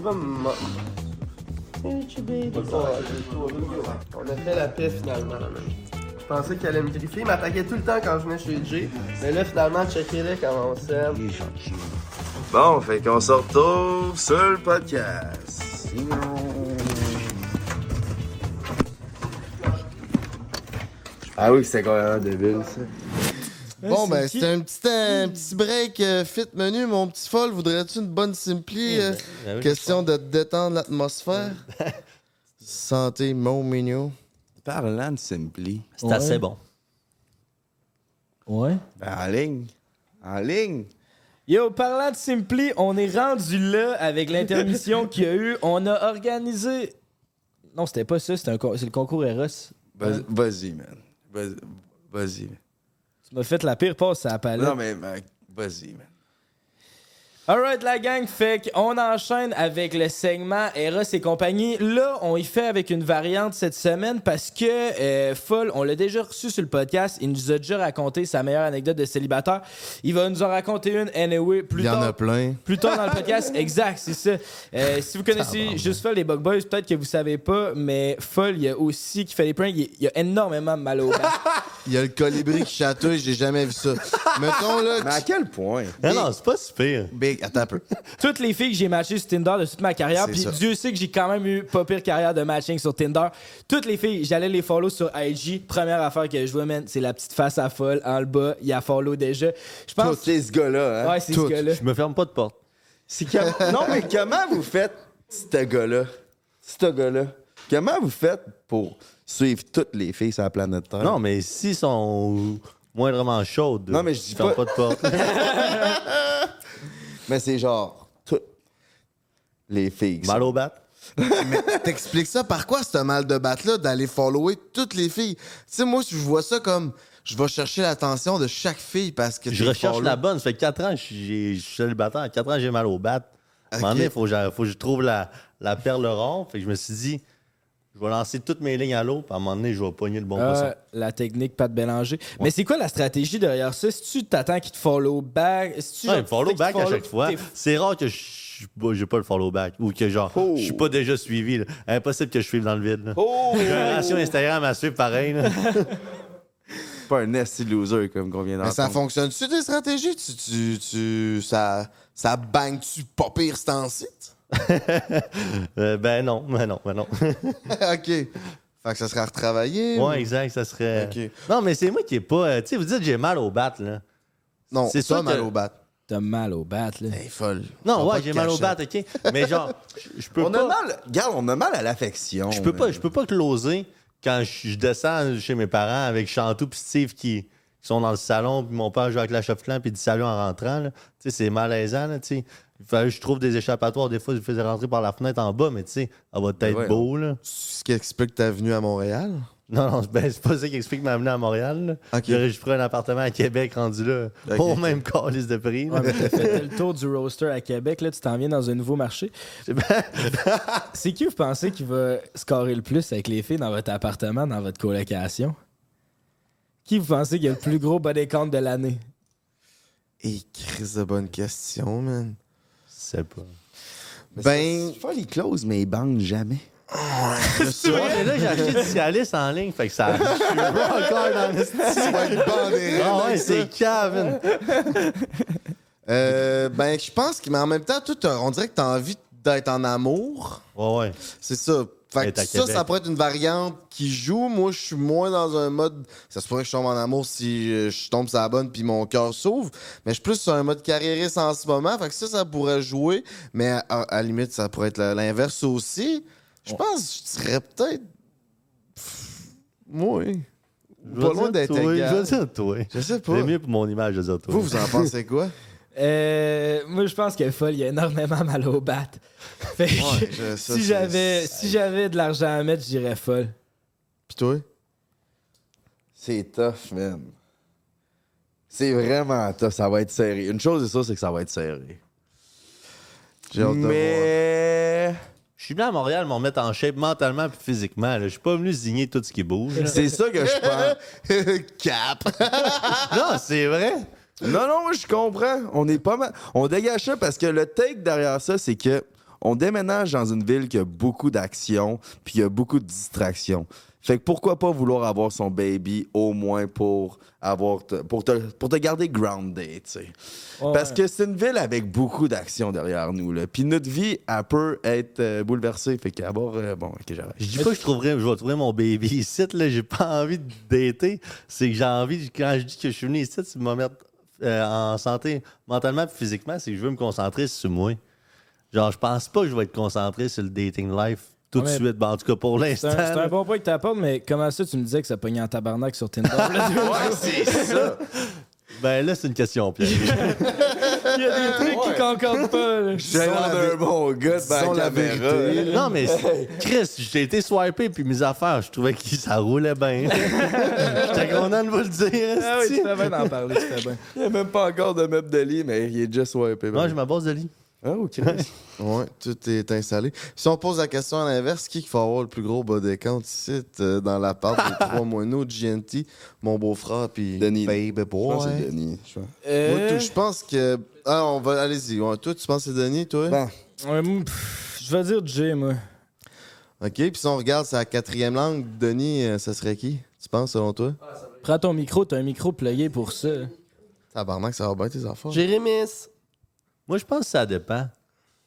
Baby! On a fait la paix finalement, là, même. Je pensais qu'il allait me griffer. Il m'attaquait tout le temps quand je venais chez Jay. Mais là, finalement, checker-le comment on s'aime. Il est gentil. Bon, fait qu'on se retrouve sur le podcast. Ah oui, c'était quand même débile, ça. Bon, ben, c'était un petit, un petit break euh, fit menu, mon petit folle. Voudrais-tu une bonne simpli? euh, Ben oui. question de détendre l'atmosphère? <laughs> Santé, mon mignon. Parlant de Simply. C'est Ouais. assez bon. Ouais. Ben, en ligne. En ligne. Yo, parlant de Simply, on est rendu là avec l'intermission <laughs> qu'il y a eu. On a organisé. Non, c'était pas ça, c'était un con- c'est le concours Eros. Vas- Vas-y, man. Vas- Vas-y. Tu m'as fait la pire passe à la. Non, mais man, vas-y, man. Alright, la gang, fait qu'on enchaîne avec le segment Eros et compagnie. Là, on y fait avec une variante cette semaine parce que euh, Foll, on l'a déjà reçu sur le podcast. Il nous a déjà raconté sa meilleure anecdote de célibataire. Il va nous en raconter une, anyway, plus Il y en tard. a plein. Plus tard dans le podcast, <laughs> exact, c'est ça. Euh, si vous connaissez juste Foll, les Bug Boys, peut-être que vous savez pas, mais Foll, il y a aussi qui fait les pranks, il y a énormément mal au bas. <laughs> Il y a le colibri qui chatouille, j'ai jamais vu ça. <laughs> Mettons là. Mais à quel point? Non, non, c'est pas si pire. Attends un peu. <laughs> toutes les filles que j'ai matchées sur Tinder de toute ma carrière, puis. Dieu sait que j'ai quand même eu pas pire carrière de matching sur Tinder. Toutes les filles, j'allais les follow sur IG. Première affaire que je vois, man, c'est la petite face à folle en le bas. Il y a follow déjà. Je pense. C'est ce gars-là, hein? Ouais, c'est ce gars-là. Je me ferme pas de porte. C'est que- Non, mais comment vous faites, ce gars-là? Ce gars-là. Comment vous faites pour suivre toutes les filles sur la planète Terre? Non, mais s'ils sont moindrement chaudes, Non, mais je dis je ferme pas- pas de porte. <laughs> Mais c'est genre toutes les filles. qui Mal au bat? <laughs> T'expliques ça par quoi, ce mal de batte-là, d'aller follower toutes les filles? Tu sais, moi, je vois ça comme. Je vais chercher l'attention de chaque fille parce que. Je t'es recherche follow. la bonne. Ça fait 4 ans que je suis je suis célibataire. 4 ans, j'ai mal au bat. À un moment donné, il faut, que j'a- faut que je trouve la, la perle ronde. Fait que je me suis dit, je vais lancer toutes mes lignes à l'eau, puis à un moment donné, je vais pogner le bon Euh, poisson. la technique pas de Bélanger. Mais c'est quoi la stratégie derrière ça? Si tu t'attends qu'il te follow back, si tu Ouais, follow back à chaque fois. C'est rare que je suis pas- j'ai pas le follow back ou que genre Oh. je suis pas déjà suivi. là. Impossible que je suive dans le vide. là. Oh! J'ai un ratio Instagram à suivre pareil. là. <laughs> pas un nasty loser comme qu'on vient Mais ça d'entendre. fonctionne-tu tes stratégies? Tu, tu, tu, ça, ça bang-tu pas pire ce temps-ci? <laughs> Euh, ben non, ben non, ben non. <laughs> ok. Fait que ça serait à retravailler? ou- ouais, exact, ça serait. Non, mais c'est moi qui est pas. euh, Tu sais, vous dites que j'ai mal au bat, là. Non, C'est ça mal que- au bat. T'as mal au bat, là. T'es folle. Non, ouais, j'ai mal au bat, ok. Mais genre, je- peux On pas. a mal. Regarde, on a mal à l'affection. Je peux pas, je peux pas closer quand je, descends chez mes parents avec Chantou et Steve qui, qui sont dans le salon, puis mon père joue avec la Clans, puis dit salut en rentrant. là. Tu sais, c'est malaisant, là, tu sais. Il fallait que je trouve des échappatoires. Des fois, je faisais rentrer par la fenêtre en bas, mais tu sais, ça va être ouais, beau, là. C'est ce qui explique ta venue à Montréal? Non, non, ben, c'est pas ça qui explique ma venue à Montréal. là. Ok. J'aurais juste pris un appartement à Québec rendu là, Ok, au même calice de prix. Ouais, mais t'as fait le tour du roaster à Québec, là, tu t'en viens dans un nouveau marché. <laughs> C'est qui vous pensez qui va scorer le plus avec les filles dans votre appartement, dans votre colocation? Qui vous pensez qui a le plus gros body count de l'année? Et crise de bonne question, man. Je sais pas. Ben, C'est folie close, mais ils bandent jamais. Ouais, mais là, j'ai acheté du Cialis en ligne, fait que ça. <laughs> Je suis pas encore dans le bandé Ah ouais, c'est Kevin. <laughs> Euh, ben, je pense que, mais en même temps, toi, t'as- on dirait que t'as envie d'être en amour. Ouais, ouais. C'est ça. Fait que ça, Québec. ça pourrait être une variante qui joue. Moi, je suis moins dans un mode. Ça se pourrait que je tombe en amour si euh, je tombe sur la bonne puis mon cœur s'ouvre. Mais je suis plus sur un mode carriériste en ce moment. Fait que ça, ça pourrait jouer. Mais à, à la limite, ça pourrait être l'inverse aussi. Je pense, je dirais peut-être. Moi. Pas loin d'être Je vais dire toi. Je sais pas. C'est mieux pour mon image de dire toi. Vous, vous en pensez quoi? <laughs> Euh, moi, je pense que Foll, il y a énormément mal au bat. <laughs> Fait que Ouais, je- ça, si j'avais si j'avais de l'argent à mettre, je dirais Foll. Pis toi? C'est tough, man. C'est vraiment tough. Ça va être serré. Une chose est sûre, c'est que ça va être serré. J'ai hâte de voir. Mais. Je suis venu à Montréal me remettre en shape mentalement et physiquement. Je suis pas venu zigner tout ce qui bouge. C'est ça que je <laughs> pense. Cap! <laughs> non, c'est vrai. Non, non, je comprends. On est pas mal. On dégage ça parce que le take derrière ça, c'est que on déménage dans une ville qui a beaucoup d'action, puis il y a beaucoup de distractions. Fait que pourquoi pas vouloir avoir son baby au moins pour avoir te- pour, te, pour te garder grounded, tu sais. Parce que c'est une ville avec beaucoup d'action derrière nous, là. Puis notre vie, elle peut être euh, bouleversée. Fait qu'avoir... euh, bon, OK, j'arrête. Je dis pas que je trouverais, je vais trouver mon baby ici. Là, j'ai pas envie de dater. C'est que j'ai envie, quand je dis que je suis venu ici, c'est de me mettre euh, en santé mentalement et physiquement, c'est que je veux me concentrer sur moi. Genre, je pense pas que je vais être concentré sur le dating life tout de Ouais, suite. Ben, en tout cas, pour l'instant. c'est un bon point que t'apportes, mais comment ça, tu me disais que ça pognait en tabarnak sur Tinder? jours? <laughs> c'est ça! Ben là, c'est une question piège. <laughs> Il y a des trucs qui concordent pas. là. J'ai l'air la d'un bon gars disons devant la caméra. vérité, Non, mais Chris, j'ai été swipé, puis mes affaires, je trouvais que ça roulait bien. <laughs> J'étais content de vous le dire. Ah oui, esti. tu fais bien d'en parler, tu fais bien. Il n'y a même pas encore de meuble de lit, mais il est déjà swipé. Moi, je m'abose de lit. Ah, ok. <laughs> Ouais, tout est installé. Si on pose la question à l'inverse, qui qu'il faut avoir le plus gros body count ici, euh, dans l'appart, les <laughs> trois moineaux, GNT, mon beau-frère, puis Denis. Baby Je pense que Boy. c'est Denis. je pense. Moi, Euh, tout, je pense que. Ah, on va. Allez-y. Ouais, toi, tu penses que c'est Denis, toi? Ouais, pff, je vais dire Jay, moi. Ok, puis si on regarde sa quatrième langue, Denis, euh, ça serait qui? Tu penses, selon toi? Prends ton micro, t'as un micro plugué pour ça. Tabarnak, ça va bien tes affaires. Jérémis. Moi, je pense que ça dépend.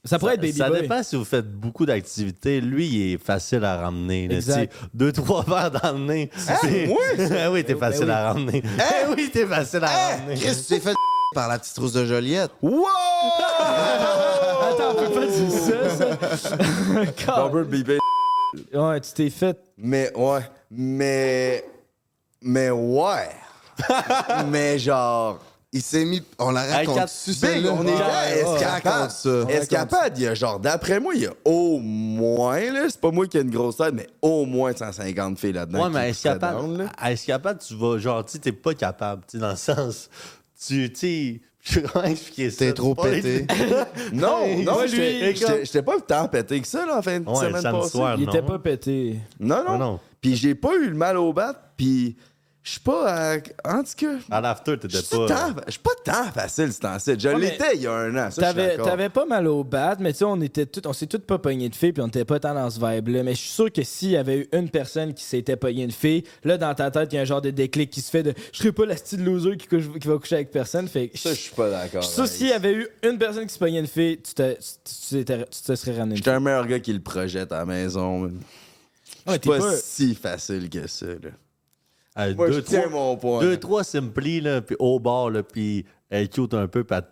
Ça pourrait être Baby ça Boy. dépend si vous faites beaucoup d'activités. Lui, il est facile à ramener. là, Exact. Deux, trois <laughs> verres dans le nez. c'est- Ah <laughs> oui, t'es facile oui. à ramener. Eh oui, t'es facile à ramener. Chris, tu t'es fait <laughs> par la petite rousse de Joliette. Wow! Attends, on peut pas dire ça, ça. Robert ouais, tu t'es fait. Mais, ouais. Mais. Mais, ouais. mais, genre. Il s'est mis. On la raconte Big, on est là, escapade. raconte ça? Escapade, il y a genre, d'après moi, il y a au moins, là, c'est pas moi qui ai une grosse tête, mais au moins 150 filles là-dedans. Ouais, mais escapade, down, à escapade, tu vas, genre, tu sais, t'es pas capable, tu sais, dans le sens, tu, tu sais, <laughs> je vais vraiment expliquer ça. T'es trop pété. <laughs> Non, non, j'étais- lui, j'étais j'étais pas tant pété que ça, là, en fin de Ouais, semaine samedi passée. soir. Il non. était pas pété. Non, non. Ah, non. Puis j'ai pas eu le mal au bat, puis je suis pas. à- En tout cas. À l'after, Je t'étais suis pas. tant- je suis pas tant facile, ce temps-ci. Je mais l'étais il y a un an. Ça, je suis T'avais, d'accord. t'avais pas mal au bat, mais tu sais, on était tout, on s'est tous pas pogné de filles, puis on était pas tant dans ce vibe-là. Mais je suis sûr que s'il y avait eu une personne qui s'était pogné une fille, là, dans ta tête, il y a un genre de déclic qui se fait de je serais pas la style loser qui, couche- qui va coucher avec personne. Fait que Ça, je suis pas d'accord. je suis sûr avec s'il y avait eu une personne qui se pognait une fille, tu te, tu, tu t'étais- tu te serais ramené une J'étais un meilleur gars qui le projette à la maison. man. Je Ouais, suis t'es pas, pas- si facile que ça. Là. Euh, Moi, deux, je tiens trois, mon point. deux, trois simpli, là, puis au bord, là, puis elle cute un peu, puis elle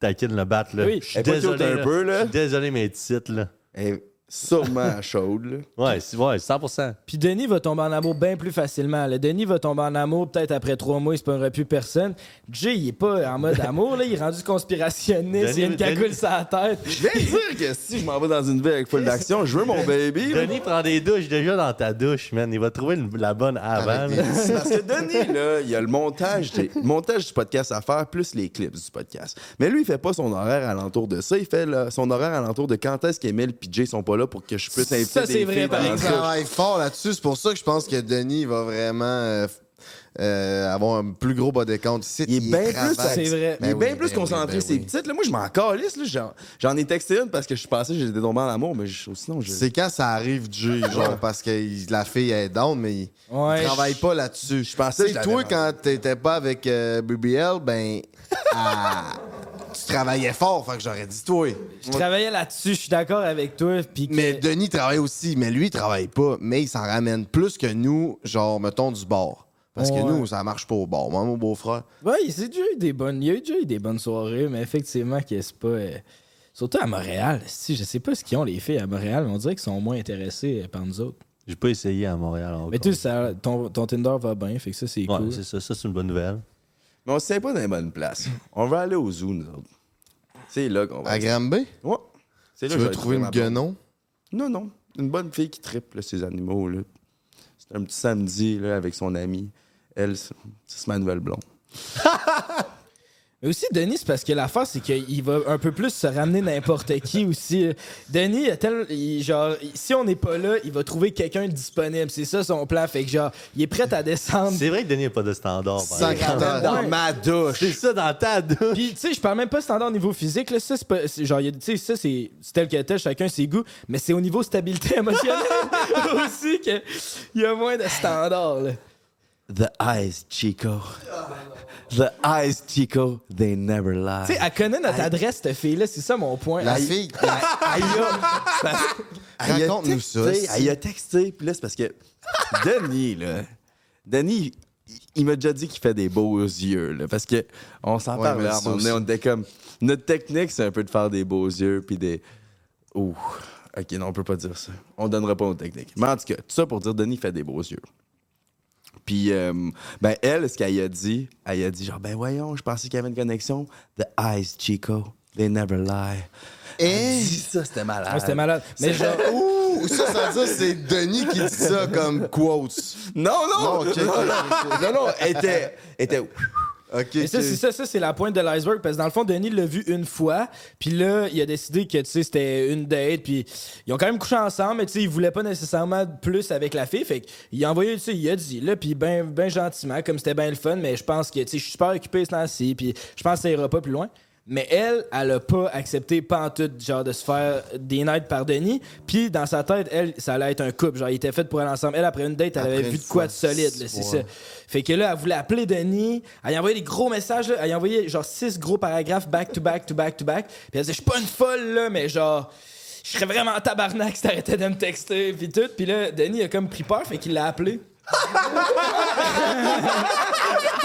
taquine le bat, là. Oui. Je suis désolé, un là. peu, là. Je suis désolé, mes titres, là. Sûrement <laughs> chaude. Là. Ouais, c'est- ouais, 100%. Puis Denis va tomber en amour bien plus facilement. là. Denis va tomber en amour peut-être après trois mois, il se pognera plus personne. Jay, il est pas en mode amour, là, il est rendu conspirationniste, il a une cagoule Denis- sur la tête. Je viens de dire que si je m'en vais dans une ville avec full d'action, je veux mon baby. là. Denis prend des douches déjà dans ta douche, man. Il va trouver la bonne avant. Là. C'est parce que Denis, là, il y a le montage, des- le montage du podcast à faire, plus les clips du podcast. Mais lui, il fait pas son horaire alentour de ça. Il fait son horaire alentour de quand est-ce qu'Emile et Jay sont pas là pour que je puisse inviter Ça, des c'est vrai, filles par Il exemple. travaille fort là-dessus. C'est pour ça que je pense que Denis va vraiment euh, euh, avoir un plus gros body count ici. Il est bien plus. C'est vrai. Il est Ben bien oui, plus ben concentré oui, sur ben ses petites. Là, moi, je m'en calisse. là. J'en, j'en ai texté une parce que je suis passé, j'étais tombé en amour, mais je- sinon, je. C'est quand ça arrive, Jay, <laughs> genre, parce que il- la fille est down, mais il, Ouais, il travaille pas là-dessus. Je pensais que je sais, l'avais toi, quand t'étais pas avec euh, BBL, ben, <laughs> ah, tu travaillais fort, fait que j'aurais dit toi. Je travaillais là-dessus, je suis d'accord avec toi. Puis que- Mais Denis travaille aussi, mais lui, il travaille pas. Mais il s'en ramène plus que nous, genre, mettons, du bord. Parce que nous, ça marche pas au bord. Moi, mon beau-frère. Ouais, il s'est déjà eu des bonnes. Il y a eu déjà eu des bonnes soirées, mais effectivement que c'est pas. euh, Surtout à Montréal. Si, je sais pas ce qu'ils ont les filles à Montréal, mais on dirait qu'ils sont moins intéressés euh, par nous autres. J'ai pas essayé à Montréal encore. Mais tu sais, ça- ton, ton Tinder va bien, fait que ça, c'est Ouais, cool. c'est ça. Ça, c'est une bonne nouvelle. Mais on se tient pas dans les bonnes places. On va aller au zoo, nous autres. C'est là qu'on va. À Granby, Ouais. C'est là tu veux trouver une guenon? Non, non. Une bonne fille qui triple ces animaux. là. C'est un petit samedi là, avec son ami. Elle, c'est c'est ma nouvelle blonde. <laughs> Mais aussi, Denis, c'est parce que l'affaire, c'est qu'il va un peu plus se ramener n'importe qui <laughs> aussi. Denis, il a tel- il- genre, si on n'est pas là, il va trouver quelqu'un de disponible. C'est ça son plan. Fait que, genre, il est prêt à descendre. C'est vrai que Denis n'a pas de standard. par Cinq exemple. ans. Dans Ouais. ma douche. C'est ça dans ta douche. Puis, tu sais, je parle même pas standard au niveau physique. Là, ça, c'est pas. c'est Genre, tu sais, ça, c'est c'est tel que tel, chacun ses goûts. Mais c'est au niveau stabilité <laughs> émotionnelle <laughs> aussi qu'il y a moins de standards. là. The eyes, Chico. The eyes, Chico, they never lie. Tu sais, elle connaît notre adresse, cette fille-là. C'est ça mon point. La <laughs> Elle- fille, Aïe, Elle a Raconte-nous ça, texté. Elle a texté, puis là, c'est parce que Denis, là, Denis, il, il m'a déjà dit qu'il fait des beaux yeux, là, parce que on s'en Ouais, parlait mais à un ça moment donné, aussi. on était comme... Notre technique, c'est un peu de faire des beaux yeux, puis des... Ouh, OK, non, on peut pas dire ça. On donnera pas nos techniques. Mais en tout cas, tout ça pour dire Denis fait des beaux yeux. Puis, euh, ben, elle, ce qu'elle a dit, elle a dit genre, ben voyons, je pensais qu'il y avait une connexion. The eyes, Chico, they never lie. Eh? Elle dit ça, c'était malade. Ouais, C'était malade. Mais genre, Ouh, ça, ça veut dire c'est Denis qui dit ça comme quotes. Non, non! Non, ok, ok, ok. non, non, elle était. elle était Ok. Mais ça, ok. c'est ça, ça c'est la pointe de l'iceberg parce que dans le fond, Denis l'a vu une fois, puis là, il a décidé que tu sais c'était une date, puis ils ont quand même couché ensemble, mais tu sais, il voulait pas nécessairement plus avec la fille, fait qu'il a envoyé, tu sais, il a dit là, puis ben, ben gentiment, comme c'était bien le fun, mais je pense que tu sais, je suis super occupé ce temps-ci, puis je pense que ça ira pas plus loin. Mais elle, elle a pas accepté pantoute, genre, de se faire des nights par Denis. Puis dans sa tête, elle, ça allait être un couple. Genre, ils étaient faits pour aller ensemble. Elle, après une date, elle Après avait vu de quoi de solide, là, c'est ouais. ça. Fait que là, elle voulait appeler Denis. Elle a envoyé des gros messages, là. Elle a envoyé genre six gros paragraphes back to back to back to back. Puis elle disait, je suis pas une folle, là, mais genre. Je serais vraiment en tabarnak si t'arrêtais de me texter, puis tout. Puis là, Denis a comme pris peur, fait qu'il l'a appelé. <laughs>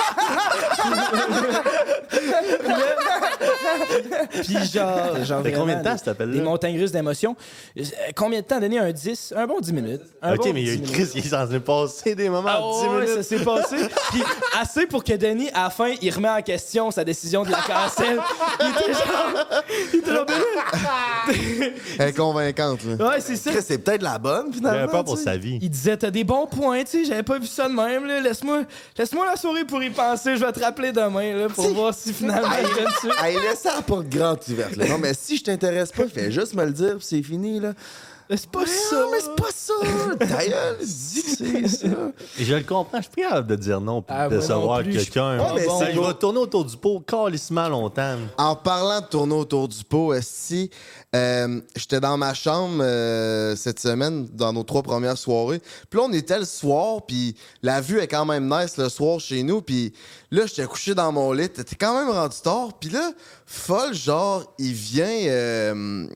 Puis genre, genre Fait combien de vraiment, temps, cet appel-là? Des montagnes russes d'émotions. Euh, Combien de temps, Denis? Un 10? Un bon 10 minutes. Un Ok, bon mais il y a 10 eu. Chris qui est censé passer des moments Ah de 10 ouais, minutes. ça s'est passé. Puis assez pour que Denis, à la fin, il remet en question sa décision de la cancel. Il était genre... Il était genre... <laughs> Elle est convaincante, là. Ouais, c'est ça. Chris, c'est peut-être la bonne, Il finalement. avait peur pour sa vie. Il disait, t'as des bons points, tu sais, j'avais pas vu ça de même, là. Laisse-moi laisse la soirée pour y penser, je vais te rappeler demain, là, pour voir si finalement je donne. Hey, laisse ça la porte grande ouverte. Là. Non, mais si je t'intéresse pas, fais juste me le dire, c'est fini, là. Mais C'est pas ça. mais c'est pas ça! <laughs> Ta gueule, dis que c'est ça. Et je le comprends, je suis pas capable de dire non puis Ah, de moi non savoir plus, je quelqu'un. pas mais bon. c'est il va tourner autour du pot calissement longtemps. En parlant de tourner autour du pot, si j'étais dans ma chambre euh, cette semaine, dans nos trois premières soirées. Puis là, on était le soir, puis la vue est quand même nice le soir chez nous. Puis là, j'étais couché dans mon lit. T'étais quand même rendu tard. Puis là, folle, genre, il vient... euh,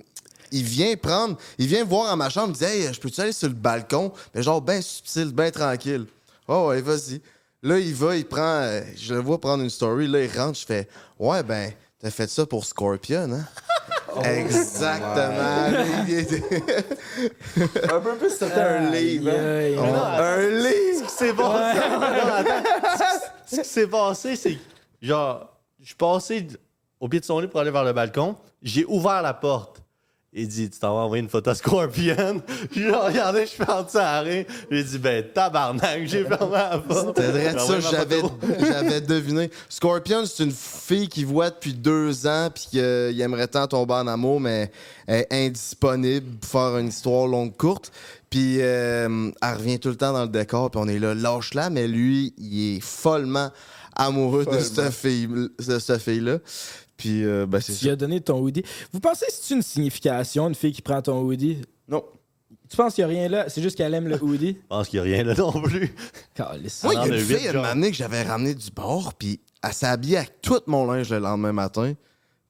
il vient prendre, il vient voir à ma chambre, il me dit Hey, je peux-tu aller sur le balcon? Mais genre, ben subtil, ben tranquille. Oh, ouais, vas-y. Là, il va, il prend, euh, je le vois prendre une story, là, il rentre, je fais Ouais, ben, t'as fait ça pour Scorpion, hein? <laughs> Exactement. <laughs> Il était- Un peu plus, c'était un livre. hein? Un livre! Ce qui s'est passé, Non, attends. Ce qui s'est passé, c'est que, genre, je suis passé au pied de son lit pour aller vers le balcon. J'ai ouvert la porte. Il dit, tu t'en vas envoyer une photo à Scorpion. <laughs> J'ai regardé, je suis parti à rien. J'ai dit, ben, tabarnak, j'ai fermé la porte. C'est vrai ça, j'avais, photo. <laughs> j'avais deviné. Scorpion, c'est une fille qu'il voit depuis deux ans, puis qu'il aimerait tant tomber en amour, mais elle est indisponible pour faire une histoire longue courte. Puis euh, elle revient tout le temps dans le décor, puis on est là, lâche-la, mais lui, il est follement amoureux de cette fille, de cette fille-là. Puis, euh, ben, c'est Tu ça. lui as donné ton hoodie. Vous pensez que c'est une signification, une fille qui prend ton hoodie? Non. Tu penses qu'il n'y a rien là? C'est juste qu'elle aime le <laughs> hoodie? Je pense qu'il n'y a rien là non plus. Calisse. Moi, il y a une fille, elle m'a amené que j'avais ramené du bord, puis elle s'est habillée avec tout mon linge le lendemain matin,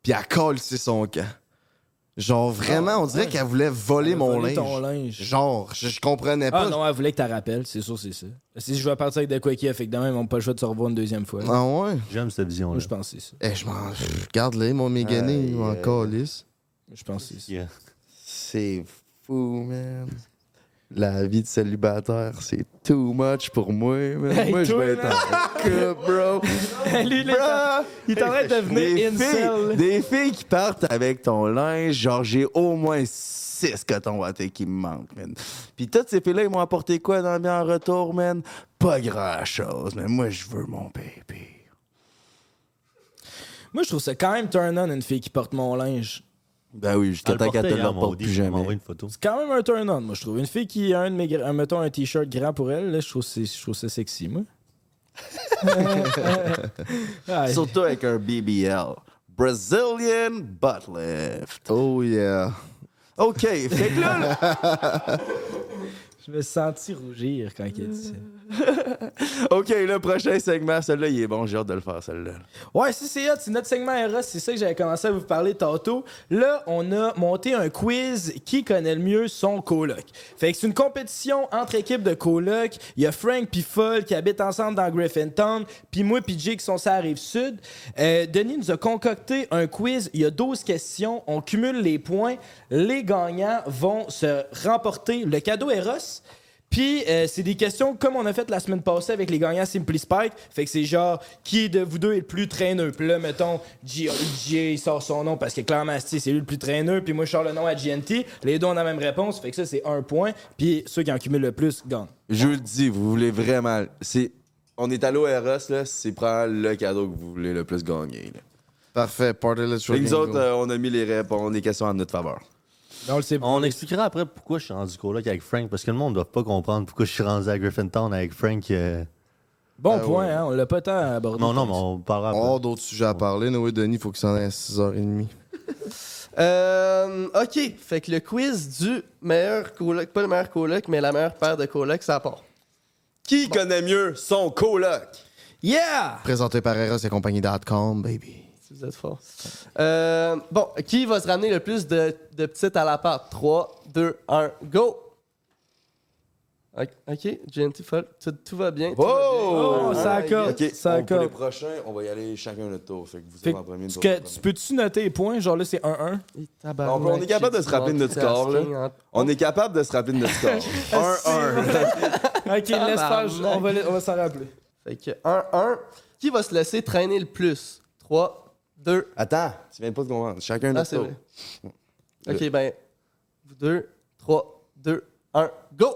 puis elle colle son camp. Genre, vraiment, on dirait qu'elle voulait voler Elle mon linge. ton linge. Genre, je, je comprenais pas. Ah non, elle voulait que tu rappelles, c'est sûr, c'est ça. Si je vais partir avec de quoi qui a fait que demain, ils n'ont pas le choix de se revoir une deuxième fois. Ah ouais? J'aime cette Moi, vision-là. je pense que c'est ça. Eh, je m'en. Regarde-les, mon mégané, il m'en aïe. calisse. Je pense que c'est ça. Yeah. C'est fou, man. La vie de célibataire, c'est too much pour moi. Hey, moi, je vais être en couple, bro. <laughs> Lui, il train de Des devenir incel. filles, des filles qui partent avec ton linge, genre j'ai au moins six cotons wattés qui me manquent, man. Puis toutes ces filles-là, ils m'ont apporté quoi dans le bien en retour, man? Pas grand-chose, mais moi, je veux mon bébé. Moi, je trouve ça quand même turn on une fille qui porte mon linge. Ben oui, jusqu'à temps qu'elle te portait le hier, mon porte hoodie, plus jamais. une photo. C'est quand même un turn on, moi, je trouve. Une fille qui a un de mes, gra- un, mettons, un t-shirt grand pour elle, là, je trouve, c'est- je trouve ça sexy, moi. <laughs> Ah, Surtout avec un BBL. Brazilian butt lift. Oh yeah. OK, fait que là, là- <laughs> je me sentis rougir quand il a dit ça. <laughs> OK, le prochain segment, celui-là, il est bon, j'ai hâte de le faire, celui-là. Ouais, si c'est c'est notre segment Eros, c'est ça que j'avais commencé à vous parler tantôt. Là, on a monté un quiz qui connaît le mieux son coloc. Fait que c'est une compétition entre équipes de coloc. Il y a Frank puis Foll qui habitent ensemble dans Griffintown, puis moi puis Jay qui sont sur la rive sud. Euh, Denis nous a concocté un quiz, il y a 12 questions, on cumule les points. Les gagnants vont se remporter le cadeau Eros. Puis, euh, c'est des questions comme on a fait la semaine passée avec les gagnants Simply Spike. Fait que c'est genre, qui de vous deux est le plus traîneux? Puis là, mettons, J, J il sort son nom parce que clairement, c'est lui le plus traîneux. Puis moi, je sors le nom à GNT. Les deux ont la même réponse. Fait que ça, c'est un point. Puis ceux qui en cumulent le plus gagnent. Je vous le dis, vous voulez vraiment. C'est, on est allé au RS, là, c'est probablement le cadeau que vous voulez le plus gagner. Là. Parfait, party let's Fait que nous autres, euh, on a mis les réponses, les questions en notre faveur. On le sait On expliquera après pourquoi je suis rendu coloc avec Frank, parce que le monde ne doit pas comprendre pourquoi je suis rendu à Griffintown avec Frank. euh. Bon Ah point, ouais. hein. On l'a pas tant abordé. Non, non, mais on parlera après. Oh, d'autres sujets à parler. Noé Denis, faut qu'il s'en aille à 6h30. <laughs> Euh, ok, fait que le quiz du meilleur coloc, pas le meilleur coloc, mais la meilleure paire de colocs, ça part. Qui connaît mieux son coloc? Yeah! Présenté par Eros et compagnie.com, baby. Vous êtes fort. Euh, bon, qui va se ramener le plus de, de petites à la pâte? 3, 2, 1, go! Ok, GNT tout, tout va bien. tout va Oh! bien. Oh, ça Ah, accorde. Ok, Ça on- pour les accorde. prochains, on va y aller chacun notre tour. Fait que vous êtes en premier. tu, que- tu peux-tu noter les points? Genre là, c'est 1-1. Et tabarnak, On peut- on est capable de se rappeler de notre score, là. On est capable de se rappeler de notre score. 1-1. ok, laisse faire. je- On va, on va s'en rappeler. Fait que 1-1. Qui va se laisser traîner le plus? 3, 2, Attends, tu viens pas de comprendre. Chacun Ah, notre c'est tour. vrai. Ok, ben, vous deux, 3, 2, 1, go!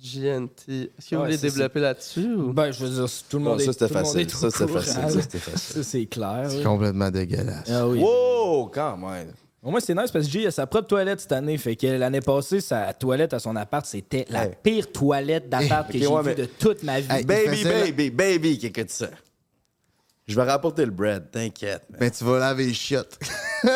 GNT. Est-ce que vous Ouais, voulez développer là-dessus ou? Ben, je veux dire, tout le monde est ça, c'était tout le monde facile. est Ça, c'était facile. Ça, c'était <laughs> facile. Ça, c'est clair. C'est oui. complètement dégueulasse. Ah oui. Wow, quand même. Au moins, c'est nice parce que Jay a sa propre toilette cette année. Fait que l'année passée, sa toilette à son appart, c'était la pire toilette d'appart <laughs> que j'ai ouais, vue mais- de toute ma vie. Hey, Baby, baby, baby, qui écoute ça. Je vais rapporter le bread, t'inquiète. man. Ben, tu vas laver les chiottes. <laughs>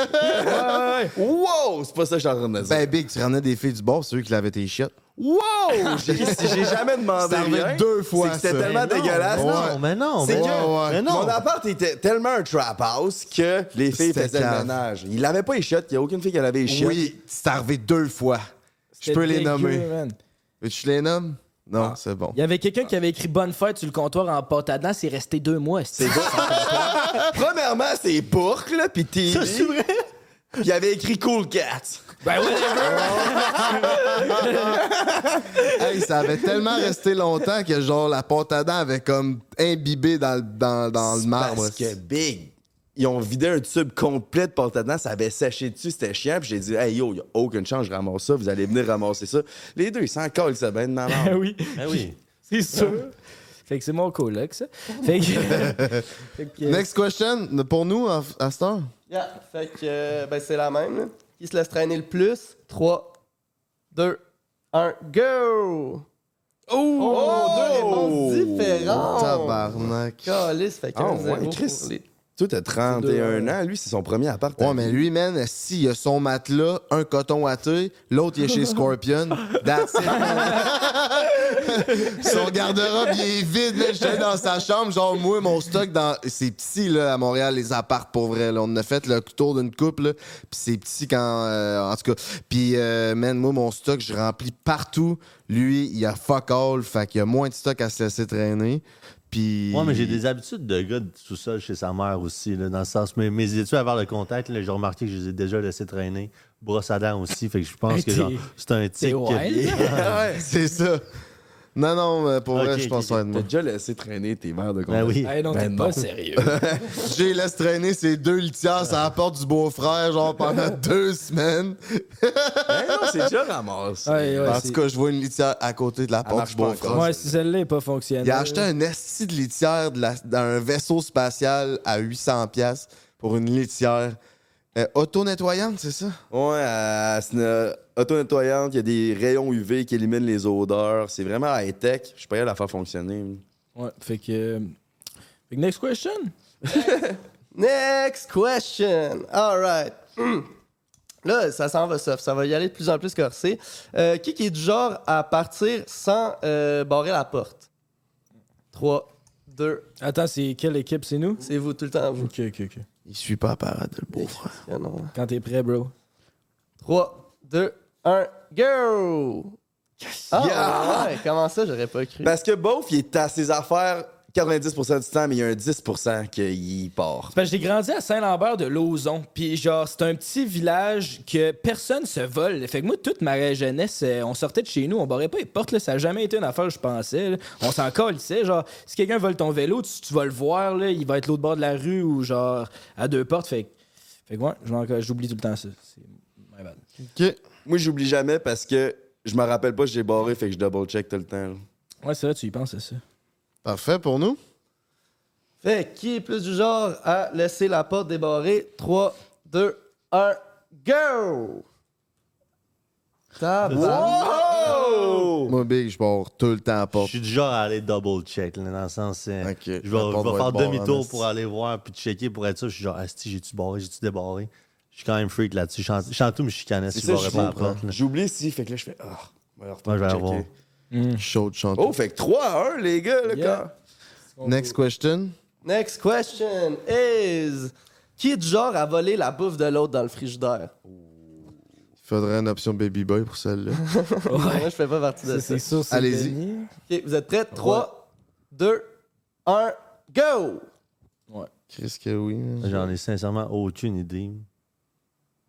Wow, c'est pas ça que je suis en train de dire. Ben, Big, tu ramenais des filles du bord, c'est eux qui lavaient tes chiottes. wow! <laughs> J'ai j'ai jamais demandé C'est arrivé rien. deux fois, C'est que C'était ça. tellement Mais non, dégueulasse. mais Non, mais non, C'est mais que- non. ouais. Mais non. Mon appart était tellement un trap house que les filles C'était faisaient le cave. ménage. Ils lavaient pas les chiottes. Il y a aucune fille qui lavait les chiottes. Oui, c'est arrivé deux fois. Je peux les nommer. man. Veux-tu que je les nomme? Non, Ah. c'est bon. Il y avait quelqu'un qui avait écrit Bonne fête sur le comptoir en pâte à dents, c'est resté deux mois. C'est <laughs> Premièrement, c'est Bourque, là, pis. Ça, c'est vrai? Puis il avait écrit Cool Cat. <laughs> Ben <laughs> Hey, ça avait tellement resté longtemps que genre la pâte à dents avait comme imbibé dans, le- dans, dans le marbre. Parce que Big, ils ont vidé un tube complet de pâte à dents, ça avait séché dessus, c'était chiant. Puis j'ai dit, hey yo, y a aucune chance, je ramasse ça, vous allez venir ramasser ça. Les deux, ils s'en collent, ça bien de ma mère. <laughs> oui, Ben oui. c'est sûr. Fait que c'est mon coloc, ça. Fait que. <laughs> fait que- Next question, pour nous, à, à cette heure? Yeah, fait que euh, ben, c'est la même. là. Qui se laisse traîner le plus? 3, 2, 1, go! Oh, deux réponses différentes! Tabarnak. Calice, fait Ah, 15 ouais, Chris. Toi, t'as 31 ans, lui, c'est son premier appart. Ouais, mais lui, man, si il a son matelas, un coton watté, l'autre il est chez Scorpion, that's it, man. <laughs> Son garde-robe, il est vide, là. J'étais dans sa chambre, genre, moi, mon stock, dans... c'est petit, là, à Montréal, les apparts, pour vrai, là. On a fait le tour d'une coupe, là, pis c'est petit quand... euh, en tout cas, puis, euh, man, moi, mon stock, je remplis partout. Lui, il a fuck all, fait qu'il y a moins de stock à se laisser traîner. Puis... Ouais, mais j'ai des habitudes de gars de sous-sol chez sa mère aussi, là, dans le sens. Mes, mes études à avoir le contact, j'ai remarqué que je les ai déjà laissés traîner. Brosse à dents aussi, fait que je pense que c'est un tic. <laughs> c'est ça. Non, non, mais pour vrai, je pense moi. T'as déjà laissé traîner tes verres de Ben oui. Hey, non, t'es Ben pas sérieux. <laughs> J'ai laissé traîner ces deux litières à la porte du beau-frère, genre pendant <laughs> deux semaines. Ben non, c'est déjà ouais, en tout cas, je vois une litière à côté de la porte du beau-frère. Ouais, si celle-là n'est pas fonctionnelle. Il a acheté un esti de litière d'un vaisseau spatial à 800$ piastres pour une litière euh, auto-nettoyante, c'est ça? Ouais, euh, auto-nettoyante, il y a des rayons UV qui éliminent les odeurs. C'est vraiment high-tech. Je suis pas capable de la faire fonctionner. Ouais, fait que. euh, Fait que next question. <laughs> Next question. All right. <clears throat> Là, ça s'en va soft. Ça va y aller de plus en plus corsé. Euh, qui, qui est du genre à partir sans euh, barrer la porte? 3, 2, Attends, c'est quelle équipe? C'est nous? c'est vous tout le temps, vous. Ok, ok, ok. Il suit pas à parade, le beau-frère. Ah non. Quand t'es prêt, bro. 3, 2, 1, go! Ah, Yeah! ouais, comment ça, j'aurais pas cru? Parce que Beauf, il est à ses affaires 90% du temps, mais il y a un 10% qu'il part. Parce que j'ai grandi à Saint-Lambert de Lauzon. Puis genre, c'est un petit village que personne se vole. Fait que moi, toute ma jeunesse, euh, on sortait de chez nous, on barrait pas les portes. Là. Ça a jamais été une affaire, je pensais. là. On s'en calissait. Genre, si quelqu'un vole ton vélo, tu, tu vas le voir, là, il va être l'autre bord de la rue ou genre à deux portes. Fait que, fait que ouais, j'oublie tout le temps ça. C'est my bad. Ok. Moi, j'oublie jamais parce que je me rappelle pas que j'ai barré, fait que je double-check tout le temps. là. Ouais, c'est vrai, tu y penses, c'est ça. Parfait pour nous. Fait qui est plus du genre à laisser la porte débarrée? 3, 2, 1, go! Tabarnak. Moi, Big, je pars tout le temps à la Je porte. suis du genre à aller double check, là, dans le sens. euh, Ok. Je vais, La je porte vais va faire être barrée en demi-tour esti. pour aller voir puis checker pour être sûr. Je suis genre, Asti, j'ai-tu barré, j'ai-tu débarré? Je suis quand même freak là-dessus. Je chante- je chante tout, mais je chicanais C'est si ça, je pas la porte. là. J'oublie si, fait que là, je fais. Ah, on va Moi, je vais avoir. Chaud de chanter. Oh, fait que 3 à 1, les gars, le Yeah. gars. Next question. Next question is... Qui est du genre à voler la bouffe de l'autre dans le frigidaire? Il faudrait une option Baby Boy pour celle-là. <laughs> Moi, je fais pas partie de Ça, Allez-y. Vous êtes prêts? 3, 2, 1, go! Chris que oui. J'en ai sincèrement aucune idée.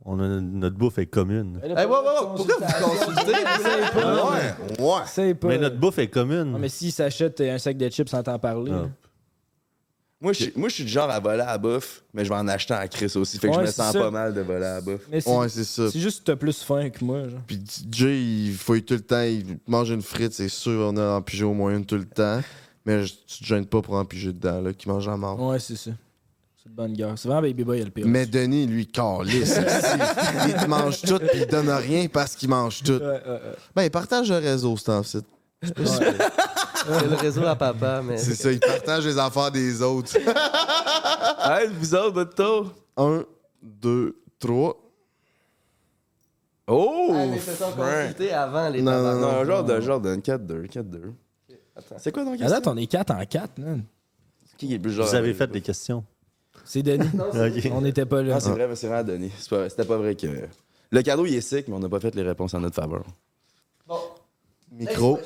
On a, notre bouffe est commune. Hey, wow, wow, wow, pourquoi vous consultez? Ouais, ouais. C'est pas. Mais notre bouffe est commune. Non, mais s'il s'achète un sac de chips sans t'en parler. Ah. Moi, je suis- moi, je suis du genre à voler à la bouffe, mais je vais en acheter en Chris aussi. Fait que Ouais, je me c'est sens ça. pas mal de voler à la bouffe. Mais c'est Ouais, c'est ça. c'est juste que t'as plus faim que moi. Genre. Puis Jay, il fouille tout le temps. Il mange une frite, c'est sûr. On a en piger au moins une tout le temps. Mais je- tu te gênes pas pour en piger dedans, là, qui mange en mort. Ouais, c'est ça. C'est de bonne guerre. C'est vraiment Baby Boy, il a le pire. Mais Denis, lui, calisse. <laughs> il te mange tout, puis il donne rien parce qu'il mange tout. Ouais, ouais, ouais. Ben, il partage le réseau, c'est en fait. C'est le réseau à papa, mais... C'est ça, il partage les affaires des autres. <laughs> Hey, vous autres, votre tour? Un, deux, trois. Oh! Ah, c'est sans Frank. consulter avant les Non, non, Non, un genre de genre de 4-2, 4-2. C'est quoi donc? À date, on est 4 en 4, man. Qui est le plus genre? Vous avez fait des questions. C'est Denis. <laughs> Ok. on n'était pas là. Non, c'est vrai, mais c'est vraiment. C'est pas- C'était pas vrai que. Le cadeau, il est sick, mais on n'a pas fait les réponses en notre faveur. Bon, Micro.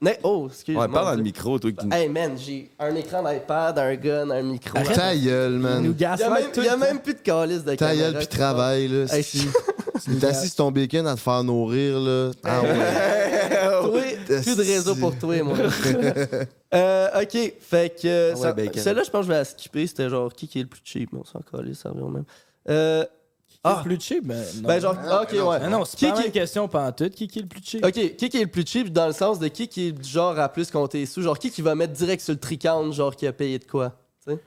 Ne- Oh, excuse-moi. Ouais, parle dans le micro, toi. Qui... Hey man, j'ai un écran d'iPad, un gun, un micro. Ta gueule, Il nous man. Il y a gaslight même, tout il y a même plus de calice de Ta caméra gueule, puis travaille, là. Hey, <laughs> t'es assis ton bacon à te faire nourrir, là. Ah <laughs> ouais. Toi, plus de réseau pour toi, moi. <laughs> euh, ok, fait que. euh, Ah ouais, ça- bacon. Celle-là, je pense que je vais la skipper. C'était genre qui qui est le plus cheap, mais on s'en calait, ça revient au même. Euh, Ah. Ah. plus cheap? Ben, non. ben, genre, ok, ouais. Ah non, c'est qui, pas qui, une question pantoute. Qui, qui est le plus cheap? Ok, qui qui est le plus cheap dans le sens de qui qui est genre à plus compter les sous? Genre qui qui va mettre direct sur le tricount, genre qui a payé de quoi? Tu sais?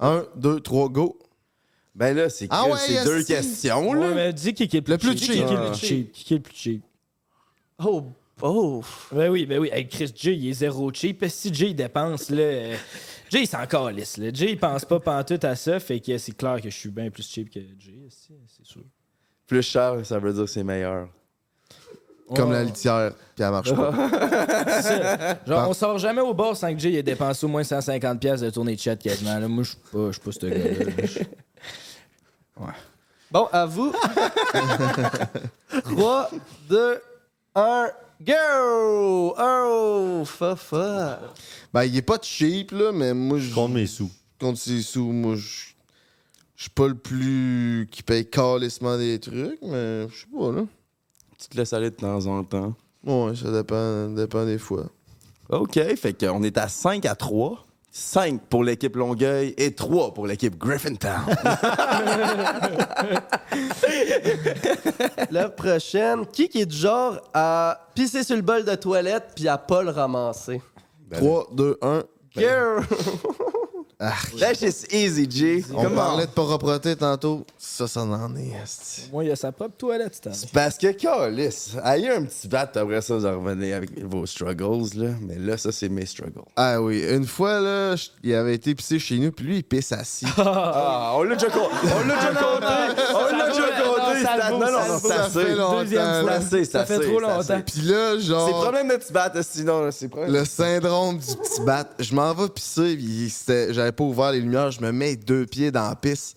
Un, deux, trois, go. Ben là, c'est Ah ouais, c'est deux esti. questions, Ouais, là. mais dis qui qui est le plus, cheap. Qui qui est le plus cheap? Qui qui est le plus cheap? Oh, oh. Ben oui, ben oui. Hey, Chris J, il est zéro cheap. Si J, il dépense, là. euh, J, il s'en calisse, là. J, il pense pas pantoute à ça. Fait que c'est clair que je suis bien plus cheap que J, c'est sûr. Plus cher, ça veut dire que c'est meilleur. Comme la litière, puis elle marche pas. <laughs> C'est. Genre, on sort jamais au bar sans que Jay ait dépensé au moins 150$ piastres de tournée de chat quasiment. Là, moi, je suis pas, je suis pas ce gars-là. <laughs> Bon, à vous. 3, 2, 1, go! Oh, fa fa. Ben, il est pas cheap, là, mais moi, je Je compte mes sous. compte ses sous. Moi, je je suis pas le plus qui paye calissement des trucs, mais je sais pas, là. Tu te laisses aller de temps en temps. Ouais, ça dépend, dépend des fois. OK, fait qu'on est à 5 à 3. 5 pour l'équipe Longueuil et 3 pour l'équipe Griffintown. <laughs> La prochaine. Qui qui est du genre à pisser sur le bol de toilette puis à pas le ramasser? 3, 2, 1. Go! That shit's easy, G. On parlait de propreté tantôt. Ça, ça en est, esti. Moi, il a sa propre toilette cette année. Parce que, Calis, ayez un petit bat, après ça, vous en revenez avec vos struggles, là. Mais là, ça, c'est mes struggles. Ah oui, une fois, là, je- il avait été pissé chez nous, puis lui, il pisse assis. Ah, on l'a déjà compté. On l'a déjà compté. On l'a déjà compté. Non, non, ça c'est assez. fait Deuxième fois. C'est Ça trop longtemps. Puis là, genre. C'est problème de petit bat, sinon. Le syndrome du petit bat. Je m'en vais pisser, j'avais pas ouvert les lumières. Je me mets deux pieds dans la pisse.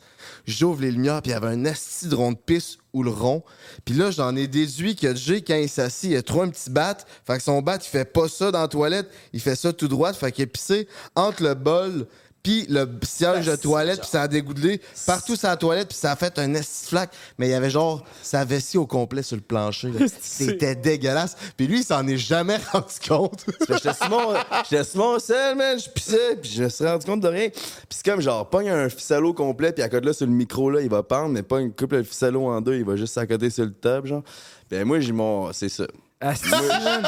J'ouvre les lumières, puis il y avait un asti de rond de pisse ou le rond. Puis là, j'en ai déduit que Jay, quand il s'assit, il a trop un petit bat. Fait que son bat, il fait pas ça dans la toilette. Il fait ça tout droit. Fait qu'il a pissé entre le bol puis le siège de toilette, puis ça a dégoûté partout sur la toilette, puis ça a fait un esti flaque. Mais il y avait genre sa vessie au complet sur le plancher. là. <laughs> C'était dégueulasse. Puis lui, il s'en est jamais <laughs> rendu compte. J'étais sur mon, j'étais sur mon sel, man, je pissais, puis je me suis rendu compte de rien. Puis c'est comme genre, pogne un ficello complet, puis à côté là, sur le micro, là, il va pendre, mais pas une couple de ficello en deux, il va juste à côté sur le top, genre. Ben moi, j'ai mon. C'est ça. Man.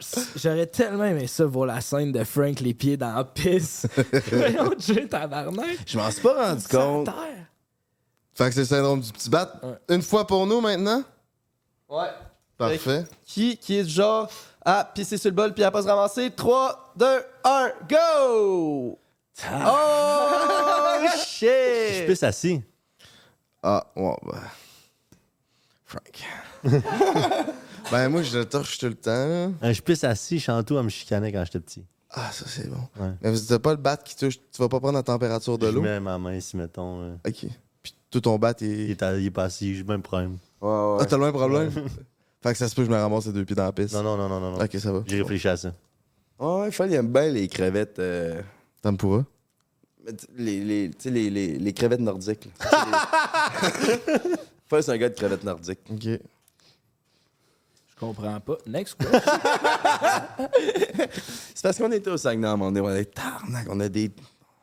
<laughs> J'aurais tellement aimé ça voir la scène de Frank les pieds dans la pisse. <laughs> <laughs> Voyons, Jay, tabarnak. Je m'en suis pas rendu compte. Fait que c'est le syndrome du petit bat. Ouais. Une fois pour nous maintenant? Ouais. Parfait. Qui, qui est du genre à pisser sur le bol puis à pas se ramasser? 3, 2, 1, go! Oh shit! Je pisse assis. Ah, ouais, bah. Frank. Ben, moi, je le torche tout le temps. là. Euh, Je pisse assis, Chantou, elle me chicanait quand j'étais petit. Ah, ça, c'est bon. Ouais. Mais vous n'avez pas le bat qui touche. Tu vas pas prendre la température de Je l'eau? mets ma main ici, mettons. euh, Ok. Puis tout ton bat Il est. est, à- il est pas assis, j'ai le même problème. Ouais, ouais. Ah, t'as le même problème? <laughs> fait que ça se peut que je me ramasse les deux pieds dans la piste. Non, non, non, non, non. non. Ok, ça va. J'ai réfléchi à ça. Ouais, Fall, il aime bien les crevettes. euh, T'aimes pourra? mais tu- Les, les, tu sais, les, les, les crevettes nordiques. là. <laughs> Tu sais, les- <laughs> Fall, c'est un gars de crevettes nordiques. Ok. Comprends pas. Next question. <laughs> C'est parce qu'on était au Saguenay moment donné, on des tarnac, on a des,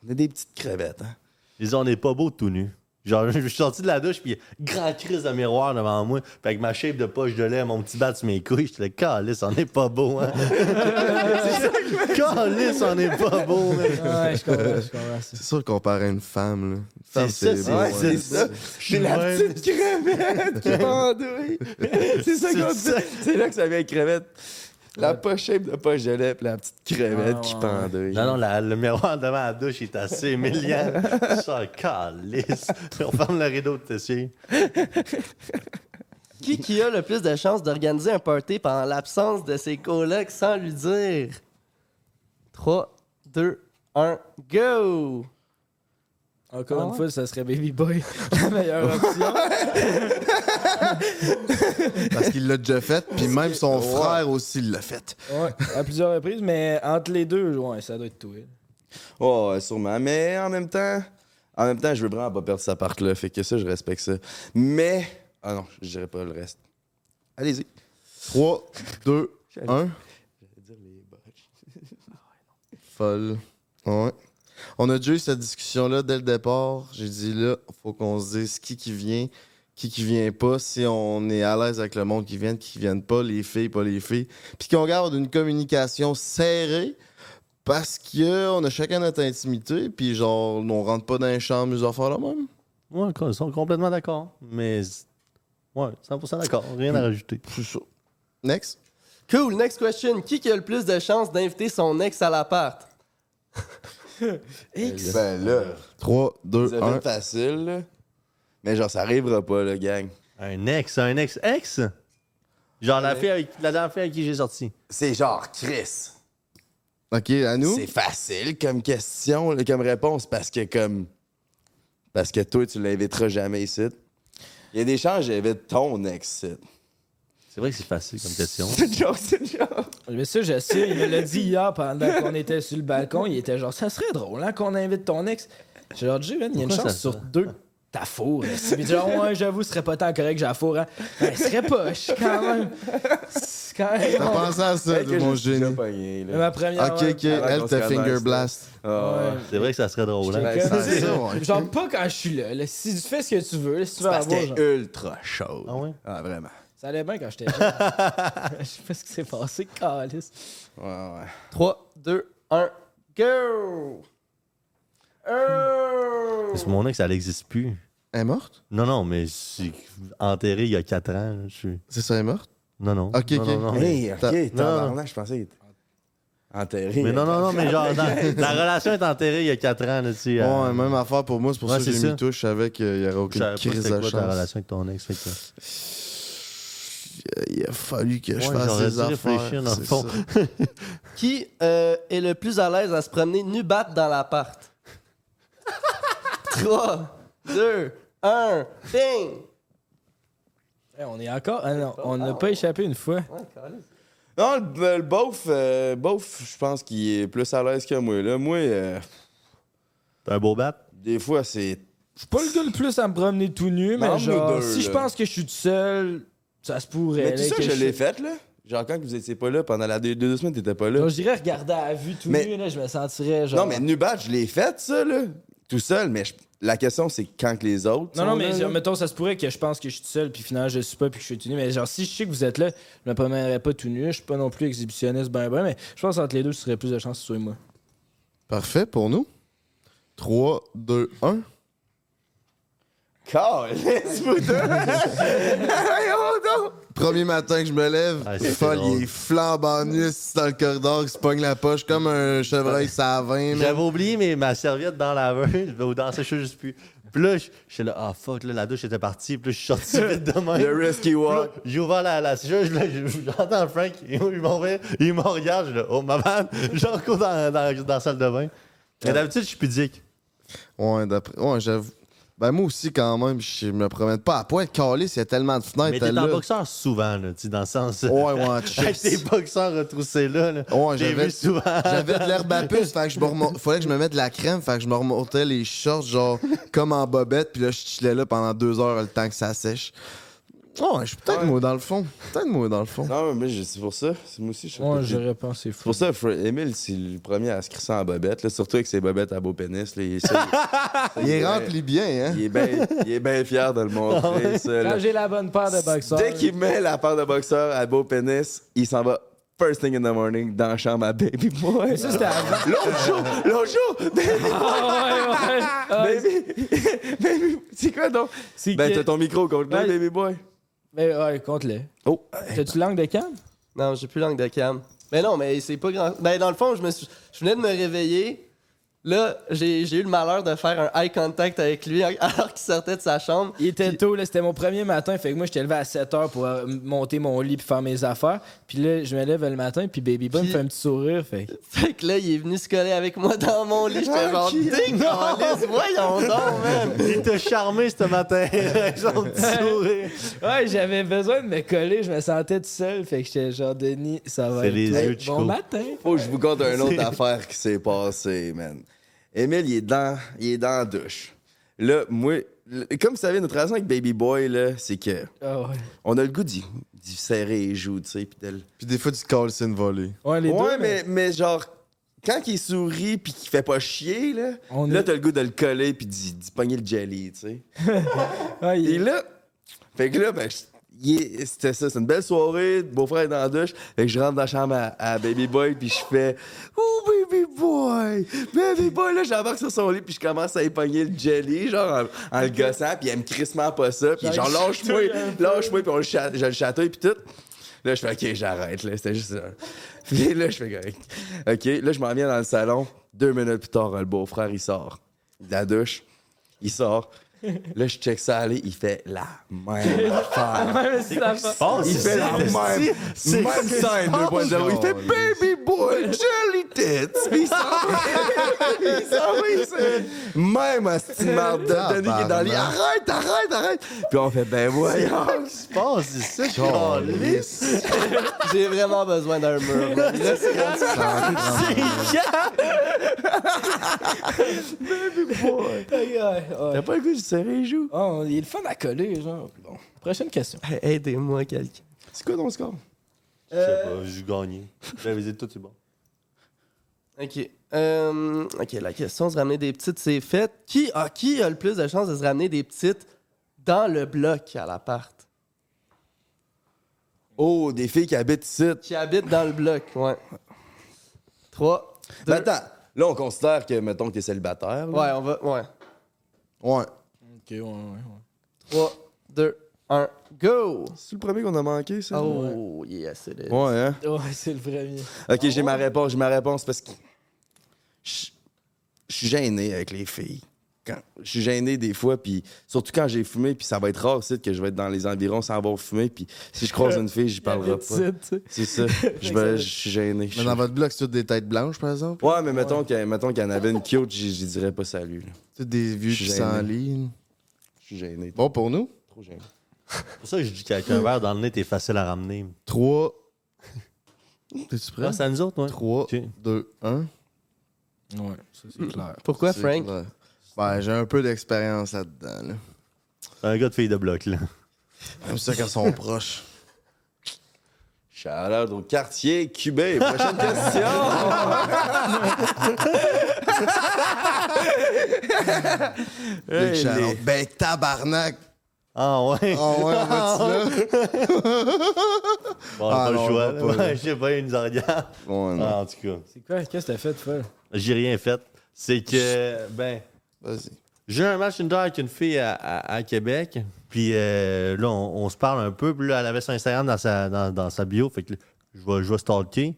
on a des petites crevettes. Hein. Ils disent, on n'est pas beau tout nu. Genre, <laughs> je suis sorti de la douche, puis grand crise de miroir devant moi. Puis avec ma shape de poche de lait, mon petit bat sur mes couilles, j'étais là, calice, on n'est pas beau, hein. <laughs> calice, on n'est pas beau, mec. Ouais, je comprends, je comprends ça. C'est sûr qu'on paraît une femme, là. C'est ça, Ouais, hein. c'est ça. J'ai la Ouais. petite crevette qui pendouille. <laughs> C'est ça qu'on C'est ça. dit. C'est là que ça vient crevette. La poche shape de poche de lait, puis la petite crevette Ouais, qui ouais, pendouille. Non, non, la- le miroir devant la douche est assez <laughs> humiliant. Ça, calice. On ferme le rideau de tessier. <laughs> Qui qui a le plus de chances d'organiser un party pendant l'absence de ses colocs sans lui dire? 3, 2, 1, go! Encore Ah une ouais? fois, ça serait Baby Boy <laughs> la meilleure option. Parce qu'il l'a déjà fait, puis même son frère aussi l'a fait. Ouais, à plusieurs reprises, mais entre les deux, ouais, ça doit être tout. Oh, ouais, sûrement. Mais en même temps, en même temps, je veux vraiment pas perdre sa part-là. Fait que ça, je respecte ça. Mais. Ah non, je dirais pas le reste. Allez-y. 3, 2, 1. dire les botches. <laughs> Folle. Ouais. On a déjà eu cette discussion-là dès le départ. J'ai dit là, faut qu'on se dise qui qui vient, qui qui vient pas, si on est à l'aise avec le monde qui vient, qui viennent pas, les filles, pas les filles. Puis qu'on garde une communication serrée parce qu'on a chacun notre intimité, puis genre, on rentre pas dans les chambres, nous affaires là même. Ouais, ils sont complètement d'accord. Mais, ouais, 100% d'accord. Rien à rajouter. C'est ça. Next. Cool, next question. Qui qui a le plus de chances d'inviter son ex à l'appart? <laughs> X. Ben là, 3, 2, vous avez 1. une facile, là. Mais genre, ça arrivera pas, le gang. Un ex, un ex-ex? Genre la, fille avec, la dernière fille avec qui j'ai sorti. C'est genre Chris. Ok, à nous? C'est facile comme question, comme réponse, parce que comme. Parce que toi, tu l'inviteras jamais ici. Il y a des chances, j'invite ton ex ici. C'est vrai que c'est facile comme question. C'est une joke, c'est une joke. Mais ça, je sais, il me l'a dit hier pendant qu'on était sur le balcon. Il était genre, ça serait drôle hein, qu'on invite ton ex. J'ai genre, Jay, il y a une chance sur deux que ta fourre. Il dit, genre, ouais, j'avoue, ce serait pas tant correct que j'ai la fourre. Hein. Ben, ce serait pas, je quand même. C'est quand même. T'as pensé à ça, mon je suis déjà génie. pogné. Ma première. Ok, ok, elle se finger blast. Ah, ouais. C'est vrai que ça serait drôle. hein? Comme- Ça, c'est ça, ouais. Genre, pas quand je suis là, là. Si tu fais ce que tu veux, là, si tu veux Parce avoir. genre- est ultra chaude. Ah ouais? Ah, vraiment. Ça allait bien quand j'étais jeune. <laughs> Je sais pas ce qui s'est passé, calice. Ouais, ouais. 3, 2, 1, go! Oh! Parce que mon ex, elle n'existe plus. Elle est morte? Non, non, mais je suis enterré il y a 4 ans. Je suis... C'est ça, elle est morte? Non, non. Ok, non, ok. non, non. Hey, T'as- ok, tabarnak, je pensais. qu'il était- Enterré. Mais non, non, non, mais genre, <laughs> dans- la relation est enterrée il y a 4 ans, là, tu sais. euh, Ouais, même affaire pour moi, c'est pour Ouais, ça que c'est j'ai ça. mis touche. Je savais qu'il n'y aurait je aucune crise de quoi ta chance. relation avec ton ex, fait que... Il a fallu que je Ouais, fasse dû affaires. dans le fond. <laughs> Qui euh, est le plus à l'aise à se promener nu battre dans l'appart? 3, 2, 1, bing! Eh, on est encore. Ah non, on n'a pas échappé une fois. Non, le, le beauf, euh, beauf, je pense qu'il est plus à l'aise que moi. Là. Moi, euh, T'as un beau bat? des fois, c'est. Je suis pas le gars le plus à me promener tout nu, mais Non, genre, deux, si je pense que je suis tout seul, ça se pourrait. Mais tout là, ça, que je l'ai fait, là. Genre, quand vous étiez pas là, pendant la deux, deux semaines, t'étais pas là. Genre, je dirais regarder à vue tout Mais- nu, là, je me sentirais genre. Non, mais Nubat, je l'ai fait, ça, là. Tout seul, mais je- la question, c'est quand que les autres. Non, non, mais là, genre, là. mettons, ça se pourrait que je pense que je suis tout seul, puis finalement, je suis pas, puis que je suis tout nu. Mais genre, si je sais que vous êtes là, je me promènerais pas tout nu. Je suis pas non plus exhibitionniste, ben, ben, mais je pense entre les deux, ce serait plus de chance que ce soit moi. Parfait pour nous. 3, 2, 1. Calisse-vous deux. <laughs> Voyons donc. Premier matin que je me lève, Ah, folle, il est flambant nu dans le corridor, il se pogne la poche comme un chevreuil savin. man. J'avais oublié mes, ma serviette dans la laveuse, ou dans je sais plus. Puis là, suis là, ah fuck, là, la douche était partie, puis là, je suis sorti <laughs> vite de même. Le risky walk. J'ai ouvert la, la j'entends Frank, il m'en il me regarde, je suis là, oh ma man, <laughs> j'en cours dans, dans, dans la salle de bain. Mais d'habitude, je suis pudique. Ouais, d'après. Ouais, j'avoue. Ben, moi aussi, quand même, je me promène pas à poil. Calé, il y a tellement de fenêtres Mais t'es en boxeur souvent, là, tu sais, dans le sens. Ouais, ouais, <laughs> chess. tes boxeurs retroussés là. là. Ouais, J'ai j'avais- souvent. <laughs> J'avais de l'herbe à puce, fait que je me remon- fallait que je me mette de la crème, fait que je me remontais les shorts, genre, comme en bobette, puis là, je chillais là pendant deux heures le temps que ça sèche. Ouais, je suis peut-être Ouais. moi dans le fond. Peut-être moi dans le fond. Non, mais je- c'est pour ça. C'est moi aussi, je sais Moi, pas. j'aurais pensé C'est fou. pour ça, Emile, c'est le premier à se crisser en bobette, là, surtout avec ses bobettes à beau pénis. Là, il, est- ça, il- Il est rempli bien, hein? il est bien il est bien fier de le montrer. ça, là. Quand j'ai la bonne paire de boxeurs. Dès qu'il met la paire de boxeur à beau pénis, il s'en va first thing in the morning dans la chambre à Baby Boy. Mais ça, c'était avant. <laughs> L'autre jour, l'autre jour, Baby Ah, ouais, ouais. Ah, Baby, <laughs> Baby, c'est quoi donc? c'est Ben, que- t'as ton micro contre Ouais. Baby Boy. Mais ouais, compte-le. Oh, T'as-tu langue de cam? Non, j'ai plus langue de cam. Mais non, mais c'est pas grand. Ben, dans le fond, je me suis... je venais de me réveiller. Là, j'ai eu le malheur de faire un eye contact avec lui <laughs> alors qu'il sortait de sa chambre. Il était tôt, là, c'était mon premier matin, fait que moi j'étais levé à 7 h pour euh, monter mon lit puis faire mes affaires. Puis là, je me lève le matin, puis Baby Boy me Puis- fait un petit sourire, fait que- <laughs> Fait que là, il est venu se coller avec moi dans mon lit. J'étais genre, dégueulasse, <laughs> voyons donc, man. Il t'a charmé ce matin. Genre petit sourire. Ouais, j'avais besoin de me coller, je me sentais tout seul, fait que j'étais genre Denis, ça va C'est être les yeux Bon matin. faut que je vous conte une autre affaire qui s'est passée, man. Emile, il est dans, il est dans la douche. Là, moi, comme vous savez, notre relation avec Baby Boy, là, c'est que Ah ouais. on a le goût d'y d'y serrer les joues, tu sais, de Puis des fois, tu calls une volée. Ouais, les Ouais, deux, mais, mais genre, quand il sourit pis qu'il fait pas chier, là, On là, est- t'as le goût de le coller pis d'y d'y pogner le jelly, tu sais. <laughs> Ouais, Et là, fait que là, ben, c'était ça, c'est une belle soirée, beau-frère est dans la douche. Fait que je rentre dans la chambre à, à Baby Boy, puis je fais Oh, Baby Boy! Baby Boy, là, j'embarque sur son lit, puis je commence à épogner le jelly, genre en, en le gossant, puis il aime crissement pas ça, puis genre lâche-moi, lâche-moi, puis on le chat- je le chatouille, puis tout. Là, je fais OK, j'arrête, là, c'était juste ça. Puis là, je fais correct. OK, là, je m'en viens dans le salon. Deux minutes plus tard, le beau-frère, il sort de la douche. Il sort. Là, je check ça aller, il fait la même <laughs> affaire. C'est la fa- Oh, Il fait la même, c'est- même scène 2.0. Il fait Baby boy, <laughs> jelly tits. Puis il s'en va. Il s'en va, Même à cette marde de Denis qui est dans le lit. Arrête, arrête, arrête. Puis on fait, ben voyons. Qu'est-ce qui se passe? Câlisse. J'ai vraiment besoin d'un mur. c'est Ouais, ouais. T'as pas le goût de serrer les joues? Oh, il est le fun à coller, genre. Bon. Prochaine question. Hey, Aidez-moi, quelqu'un. C'est quoi ton score? Je sais pas, j'ai gagné. <laughs> J'avais dit tout, c'est bon. Ok. Euh, ok, la question se ramener des petites, c'est fait. Qui, ah, qui a le plus de chances de se ramener des petites dans le bloc à l'appart? Oh, des filles qui habitent ici. Qui habite dans le bloc, ouais. 3, 2, Mais attends, là, on considère que, mettons, que t'es célibataire. là. Ouais, on va. Ouais. Ouais. Ok, ouais, ouais, ouais. 3, 2, 1, go! C'est le premier qu'on a manqué, ça? Oh, yes, it is. Ouais, hein? Ouais, c'est le premier. Ok, j'ai ma réponse. J'ai ma réponse parce que je suis gêné avec les filles. Quand, je suis gêné des fois, puis surtout quand j'ai fumé, puis ça va être rare aussi que je vais être dans les environs sans avoir fumé, puis si je croise <laughs> une fille, j'y parlerai pas. C'est ça. Je, vais- je suis gêné. Mais dans votre bloc, c'est toutes des têtes blanches, par exemple? Ouais, mais mettons qu'il y, en avait une cute, j'y j'y dirais pas salut. C'est des vieux qui s'enlignent. Suis gêné. Bon, pour nous, Trop gêné. C'est pour ça que je dis qu'avec un verre dans le nez, t'es facile à ramener. 3. <laughs> T'es-tu prêt? Ah, c'est à nous autres, ouais. 3, Ok. 2, 1. Ouais, ça c'est clair. Pourquoi, Frank? Ben, j'ai un peu d'expérience là-dedans. Là. Un gars de fille de bloc, là. J'aime ça quand ils sont proches. Shout out au quartier cubain. Prochaine question. <laughs> Les- Ben, tabarnak! Ah ouais? Ah ouais, on va-tu là? <laughs> Bon, Ah pas non, le choix. on va pas, là. <laughs> là. Je sais pas, il nous en regarde. Bon, non. Ah, en tout cas, C'est quoi? Qu'est-ce que t'as fait de folle? j'ai rien fait. C'est que, ben, Vas-y. j'ai eu un match une avec une fille à, à- à Québec. Puis euh, là, on, on se parle un peu. Puis là, elle avait son Instagram dans sa, dans, dans sa bio. Fait que là, je vais, je vais stalker.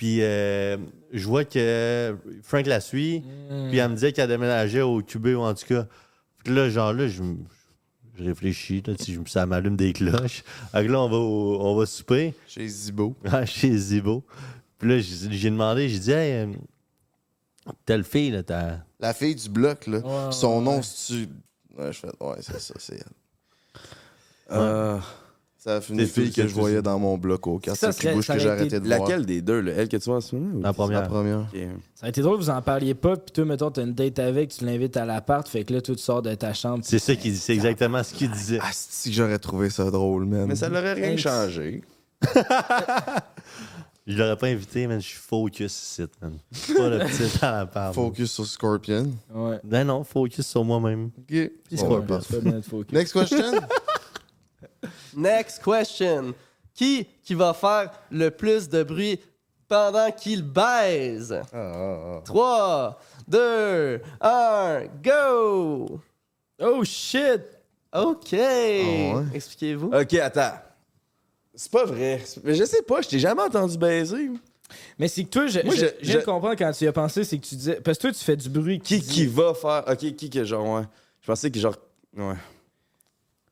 Puis euh, je vois que Frank la suit. Puis elle me disait qu'elle déménageait au Cubé ou en tout cas. Puis là, genre là, je, réfléchis. Là, si je, ça m'allume des cloches. Que là, on va, au- on va souper. Chez Zibo. <laughs> Ah, chez Zibo. Puis là, j'ai demandé, j'ai dit, hey, euh, telle fille, là, t'as. La fille du bloc, là. Ouais, son ouais, nom, c'est-tu. Ouais, je fais. Ouais, c'est ça, c'est elle. Euh, Ça fait une fille que je voyais dans mon bloc au 4 Ça serait- que j'ai arrêté de voir. laquelle des deux, là? Elle que tu vois en ce moment? ou- La première. La première. Ça aurait été drôle vous en parliez pas, puis toi, mettons, t'as une date avec, tu l'invites à l'appart, fait que là, toi, tu sors de ta chambre. C'est ça qu'il dit, c'est exactement ce qu'il disait. Ah, c'est que j'aurais trouvé ça drôle, man? Mais ça l'aurait rien changé. <laughs> Je l'aurais pas invité, man, je suis focus ici, man. Pas le petit à la part. Focus sur Scorpion? Ouais. Ben non, focus sur moi-même. Ok. Focus. Next question? <laughs> Next question. Qui qui va faire le plus de bruit pendant qu'il baise? Ah, 3, 2, 1, go! Oh shit! OK. ouais? Expliquez-vous. Ok, attends. C'est pas vrai. Mais je sais pas, je t'ai jamais entendu baiser. Mais c'est que toi, je, Moi, je, je- je viens de je- comprendre quand tu y as pensé, c'est que tu disais. Parce que toi, tu fais du bruit. Qui dit- qui va faire. Ok, qui que genre, ouais. Je pensais que genre. Ouais.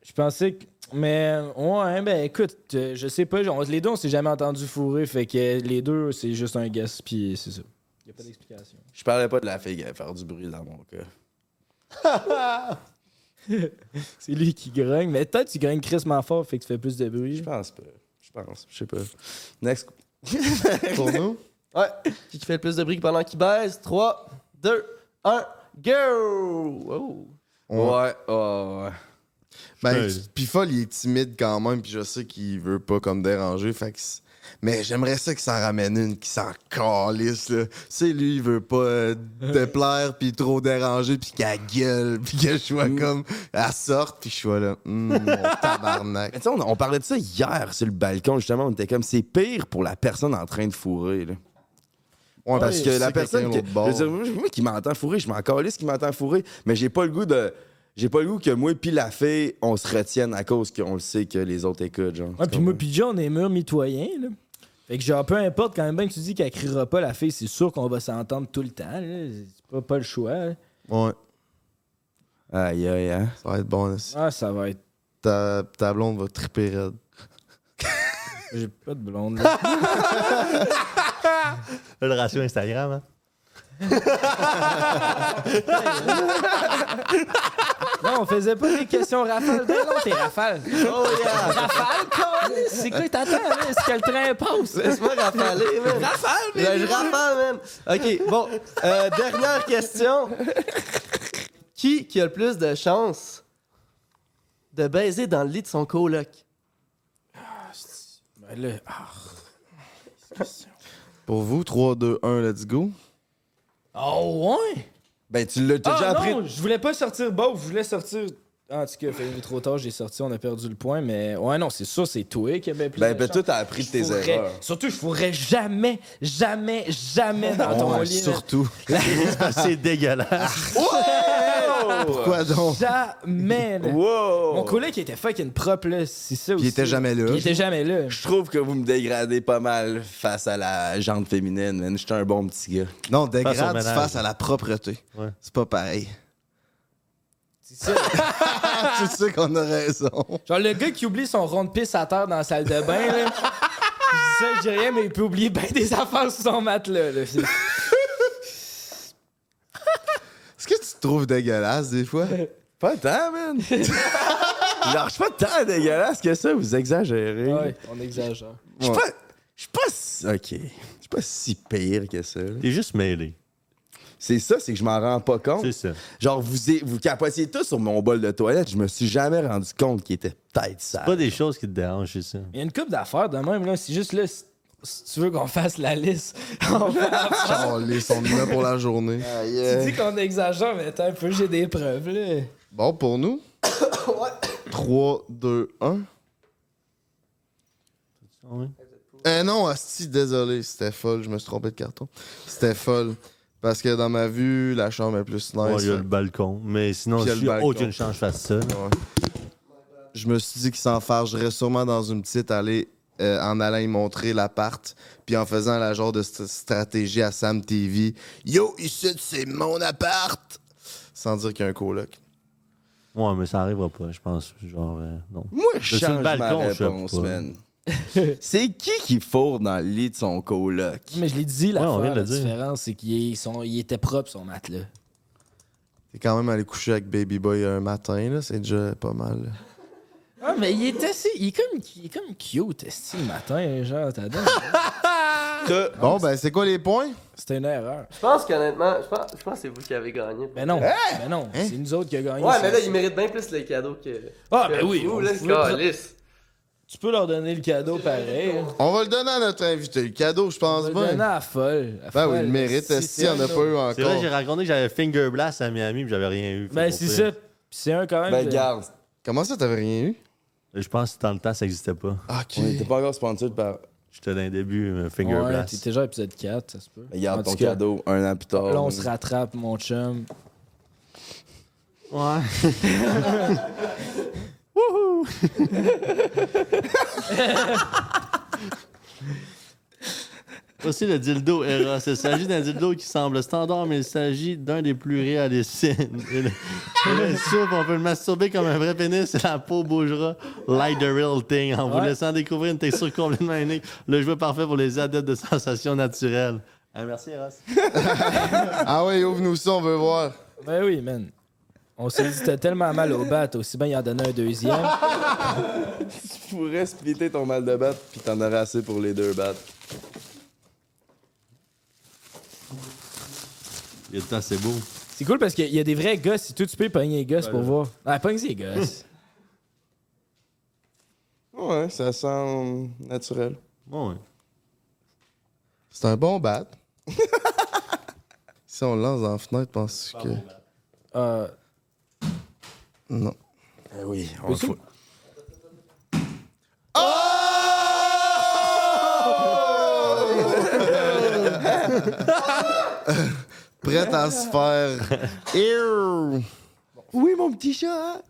Je pensais que. Mais, ouais, ben écoute, euh, je sais pas, on- les deux, on s'est jamais entendu fourrer, fait que les deux, c'est juste un guess, puis c'est ça. Y a pas d'explication. Je parlais pas de la fille qui allait faire du bruit dans mon cas. <laughs> C'est lui qui grogne, mais peut-être tu grognes crissement fort, fait que tu fais plus de Je bruit. pense pas. Je pense. Je sais pas. Next. <laughs> Pour nous? Ouais. Qui qui fait le plus de bruit pendant qu'il baise? 3, 2, 1, go! Oh. Ouais, ouais, ouais. Ben, puis il est timide quand même, puis je sais qu'il veut pas comme déranger, fait que c'est- Mais j'aimerais ça qu'il s'en ramène une qui s'en calisse, sais, lui, il veut pas euh, <laughs> déplaire, puis trop déranger, puis qu'elle gueule, puis que je sois comme... Elle sorte, puis je sois là, Hum, mon <laughs> tabarnak. Mais on, on parlait de ça hier sur le balcon, justement. On était comme, c'est pire pour la personne en train de fourrer, là. Ouais, Parce que la personne bord. je veux dire, moi qui m'entend fourrer, je m'en calisse qui m'entend fourrer, mais j'ai pas le goût de j'ai pas le goût que moi puis la fille on se retienne à cause qu'on le sait que les autres écoutent genre. Ouais, puis moi, puis John, on est mûrs mitoyens, là. Fait que genre, peu importe, quand même bien que tu dis qu'elle criera pas, la fille, c'est sûr qu'on va s'entendre tout le temps, là. C'est pas, pas le choix, là. Ouais, Aïe aïe hein. ça va être bon, là. Ah, ça va être. Ta, ta blonde va triper raide. <laughs> J'ai pas de blonde, là. <laughs> Le ratio Instagram, hein? Non, on faisait pas des questions rafales. Ben non, t'es rafale. Oh yeah! Rafale? C'est quoi, t'attends, là? Est-ce que le train passe? Laisse-moi rafaler, man. Rafale, mais Je rafale, man. OK, bon. euh, dernière question. Qui qui a le plus de chances de baiser dans le lit de son coloc? Ben là, ah. Pour vous, 3, 2, 1, let's go. Oh, ouais? Ben tu l'as t'as Ah déjà appris. non, je voulais pas sortir beau, je voulais sortir... Ah, en tout cas, fait trop tard, j'ai sorti, on a perdu le point, mais ouais, non, c'est ça, c'est toi qui avait plus Ben, ben toi t'as appris de tes fourrais- erreurs. Surtout, je fourrais jamais, jamais, jamais dans ton Ouais, lit. là. surtout. <laughs> c'est dégueulasse. Pourquoi donc? Jamais, là. Wow! Mon collègue qui était fucking propre, là, c'est ça aussi. il était jamais là. Il était jamais là. Je trouve que vous me dégradez pas mal face à la jante féminine, man. J'étais un bon petit gars. Non, Face dégrade ménage. face à la propreté. Ouais. C'est pas pareil. <laughs> Tu sais qu'on a raison. Genre le gars qui oublie son rond de pisse à terre dans la salle de bain, là. Je dis ça, je dis rien, mais il peut oublier bien des affaires sur son matelas, là. Est-ce que tu te trouves dégueulasse des fois? Pas tant, man. Genre, je suis pas tant dégueulasse que ça, vous exagérez. Ouais, on exagère. Je suis pas. Je suis pas. si- Ok. Je suis pas si pire que ça. là. T'es juste mêlé. C'est ça, c'est que je m'en rends pas compte. C'est ça. Genre, vous, vous capotiez tous sur mon bol de toilette, je me suis jamais rendu compte qu'il était peut-être sale. Pas des choses qui te dérangent, c'est ça. Il y a une coupe d'affaires de même, là. C'est juste là, si, tu veux qu'on fasse la liste, <laughs> on fait la <laughs> Oh, les sont là pour la journée. Tu dis qu'on exagère, mais attends un peu, j'ai des preuves, là. Bon, pour nous. 3, 2, 1. Ouais. Eh non, Asti, désolé, c'était folle, je me suis trompé de carton. C'était folle. Parce que dans ma vue, la chambre est plus nice. Ouais, il y a le balcon. Mais sinon, a balcon. aucune chance que je fasse ça. Je me suis dit qu'il s'enfargerait sûrement dans une petite allée euh, en allant y montrer l'appart, puis en faisant la genre de st- stratégie à Sam TV. Yo, ici, c'est mon appart! Sans dire qu'il y a un coloc. Ouais, mais ça arrivera pas, je pense. Genre, euh, non. Moi, je change ma balcon, je sais réponse, man. <laughs> c'est qui qui fourre dans le lit de son coloc? Mais je l'ai dit, la, Ouais, on vient de la le dire. différence, c'est qu'il est- son- il était propre, son matelas. T'es quand même allé coucher avec Baby Boy un matin, là, c'est déjà pas mal. Ah, mais il est assez. Il est comme, il est comme cute, esti, le matin, genre, t'as donné. <laughs> Bon, ben, c'est quoi les points? C'était une erreur. Je pense qu'honnêtement, je pense, je pense que c'est vous qui avez gagné. Mais non, Hein? mais non, c'est nous autres qui avons gagné. Ouais, mais là, ils méritent bien plus les cadeaux que. Ah, que ben oui, vous, on là, pre- calice. Tu peux leur donner le cadeau pareil. On va le donner à notre invité. Le cadeau, je On pense va le donner bien. à la folle. Ben oui, il mérite. si, Esti, c'est il y en a pas eu C'est vrai, encore. j'ai raconté que j'avais Finger Blast à Miami puis j'avais rien eu. Ben, c'est ça. C'est un quand même. Ben, de- garde. Comment ça, t'avais rien eu? Je pense que dans le temps, ça n'existait pas. Ok. On était pas encore sponsor par. J'étais dans le début, euh, Finger Ouais, Blast. t'étais genre épisode 4, ça se peut. Mais garde En ton cadeau un an plus tard. Là, on se rattrape, mon chum. Ouais. <laughs> Voici le dildo Eros. Il s'agit d'un dildo qui semble standard, mais il s'agit d'un des plus réalistes. Il est- il est souple, on peut le masturber comme un vrai pénis et la peau bougera like the real thing en vous Ouais. laissant découvrir une texture complètement unique. Le jeu parfait pour les adeptes de sensations naturelles. Ah, merci Eros. Ah ouais, ouvre-nous ça, on veut voir. Ben oui, man. On s'est dit, t'as tellement mal au bat, aussi bien y en donner un deuxième. <laughs> Tu pourrais splitter ton mal de batte, puis t'en aurais assez pour les deux battes. Il est assez beau. C'est cool parce qu'il y a des vrais gosses. Si toi, tu peux pogner les gosses pour voir. Ah, pogne les gosses. <laughs> Ouais, ça semble naturel. Ouais. C'est un bon bat. <laughs> si on le lance dans la fenêtre, penses que. Euh, Non. Eh oui, on faut. <laughs> Prête à se faire. Oui, mon petit chat!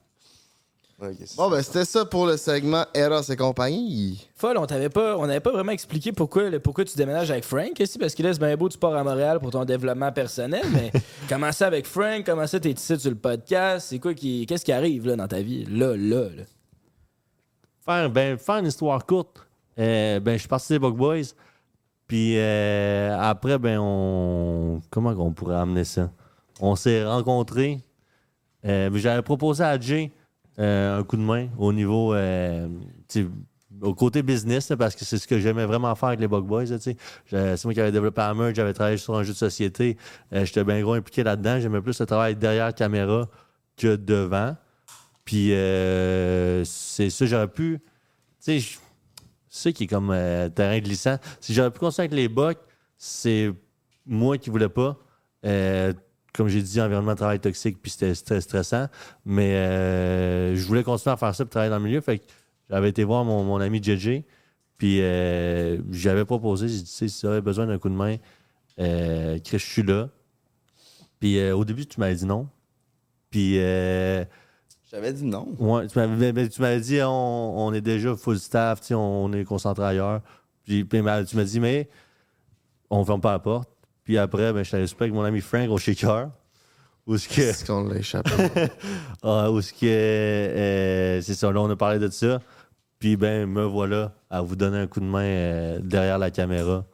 Bon, ben, c'était ça pour le segment Eros et compagnie. Folle, on t'avait pas, on n'avait pas vraiment expliqué pourquoi, le- pourquoi tu déménages avec Frank aussi, parce là, c'est bien beau, tu pars à Montréal pour ton développement personnel, mais <laughs> comment ça avec Frank? Comment ça, t'es ici sur le podcast? C'est quoi qui. Qu'est-ce qui arrive là dans ta vie? Là, là, là. Faire, ben, faire une histoire courte, euh, ben, je suis parti des Bug Boys. Puis euh, après, ben, on. Comment on pourrait amener ça? On s'est rencontrés. Euh, J'avais proposé à Jay un coup de main au niveau. euh, au côté business, parce que c'est ce que j'aimais vraiment faire avec les Bug Boys. C'est moi qui avais développé merge, j'avais travaillé sur un jeu de société. Euh, J'étais bien gros impliqué là-dedans. J'aimais plus le travail derrière caméra que devant. Puis euh, c'est ça, j'aurais pu. Tu sais, c'est qui est comme euh, terrain glissant. Si j'aurais pu continuer avec les Bucks, c'est moi qui voulais pas. Comme j'ai dit, environnement de travail toxique, puis c'était c'était stressant. Mais euh, je voulais continuer à faire ça, puis travailler dans le milieu. Fait que j'avais été voir mon, mon ami JJ, puis euh, j'avais proposé, j'ai dit, si tu avais besoin d'un coup de main, euh, Chris, je suis là. Puis euh, au début, tu m'avais dit non. Puis, J'avais dit non. ouais, tu m'avais dit, on, on est déjà full staff, on est concentré ailleurs. Puis, puis, tu m'as dit, mais on ferme pas la porte. Puis après, ben, je suis allé avec mon ami Frank au shaker. Où est-ce que. Qu'on l'a échappé? <laughs> Ah, où est-ce que. euh, c'est ça, là, on a parlé de ça. Puis, ben, me voilà à vous donner un coup de main euh, derrière la caméra.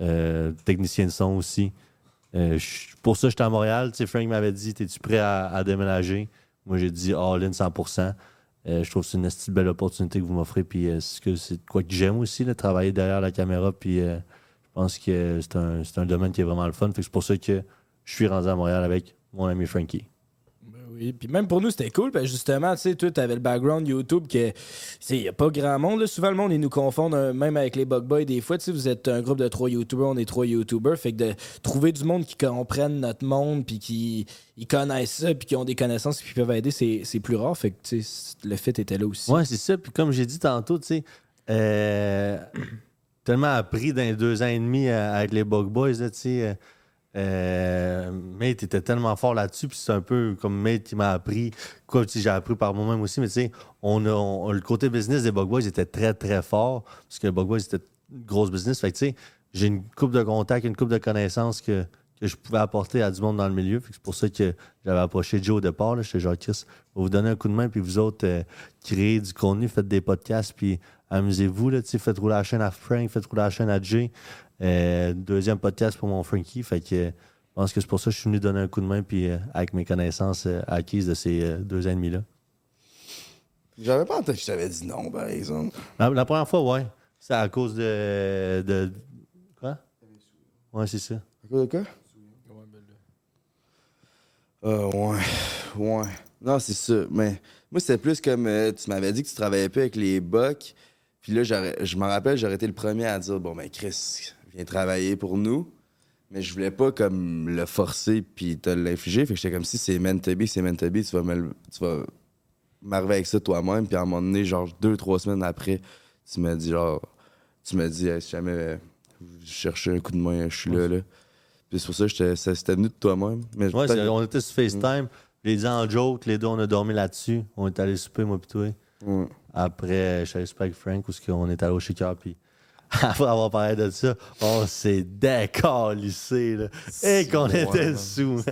Euh, technicien de son aussi. Pour ça, j'étais à Montréal. Tu sais, Frank m'avait dit Es-tu prêt à, à déménager? Moi, j'ai dit All-in 100%. Euh, je trouve que c'est une de belle opportunité que vous m'offrez. Puis, c'est ce que- c'est de quoi que j'aime aussi, là, travailler derrière la caméra. Puis, pense que c'est un, c'est un domaine qui est vraiment le fun. Fait que c'est pour ça que je suis rendu à Montréal avec mon ami Frankie. Ben oui, puis même pour nous, c'était cool, parce que justement, tu sais, toi, t'avais le background YouTube que, tu sais, y a pas grand monde, là. Souvent, le monde, ils nous confondent, euh, même avec les Bug Boys, des fois, tu sais, vous êtes un groupe de trois YouTubers, on est trois YouTubers, fait que de trouver du monde qui comprennent notre monde, puis qui ils connaissent ça, puis qui ont des connaissances qui peuvent aider, c'est c'est plus rare, fait que, tu sais, le fait était là aussi. Ouais, c'est ça. Puis comme j'ai dit tantôt, tu sais, euh, tellement appris dans les deux ans et demi euh, avec les Bug Boys, tu sais. euh, euh, Mate était tellement fort là-dessus, puis c'est un peu comme Mate qui m'a appris, quoi, sais, j'ai appris par moi-même aussi, mais tu sais, on le côté business des Bug Boys était très, très fort, parce que les Bug Boys, c'était une grosse business. Fait tu sais, j'ai une coupe de contacts, une coupe de connaissances que, que je pouvais apporter à du monde dans le milieu. C'est pour ça que j'avais approché Joe au départ. J'étais genre, Chris, on va vous donner un coup de main, puis vous autres, euh, créez du contenu, faites des podcasts, puis amusez-vous. Là, faites rouler la chaîne à Frank, faites rouler la chaîne à Jay. Euh, deuxième podcast pour mon Frankie. Fait que euh, je pense que c'est pour ça que je suis venu donner un coup de main, puis euh, avec mes connaissances euh, acquises de ces deux ans et demi-là. J'avais pas en tête que je t'avais dit non, par exemple. La, la première fois, ouais. C'est à cause de. de quoi? Ouais, c'est ça. À cause de quoi? Euh, ouais. Ouais. Non, c'est ça. Mais moi, c'était plus comme. euh, tu m'avais dit que tu travaillais pas avec les Bucks. Puis là, je me rappelle, j'aurais été le premier à dire Bon, ben, Chris, viens travailler pour nous. Mais je voulais pas comme le forcer puis te l'infliger. Fait que j'étais comme si c'est meant to be, c'est meant to be, tu vas me le- tu vas m'arriver avec ça toi-même. Puis à un moment donné, genre deux, trois semaines après, tu m'as dit genre. Tu m'as dit, Hey, si jamais euh, je cherchais un coup de main, je suis là, là. Puis c'est pour ça que ça c'était venu de toi-même. Mais Ouais, on était sur FaceTime. Je l'ai dit en joke, les deux, on a dormi là-dessus. On est allé souper, moi, pis toi. Après, je suis allé souper avec Frank, où est-ce qu'on est allé au shaker, puis <laughs> après avoir parlé de ça, on s'est décalissé, là. Et qu'on Ouais, était man. sous.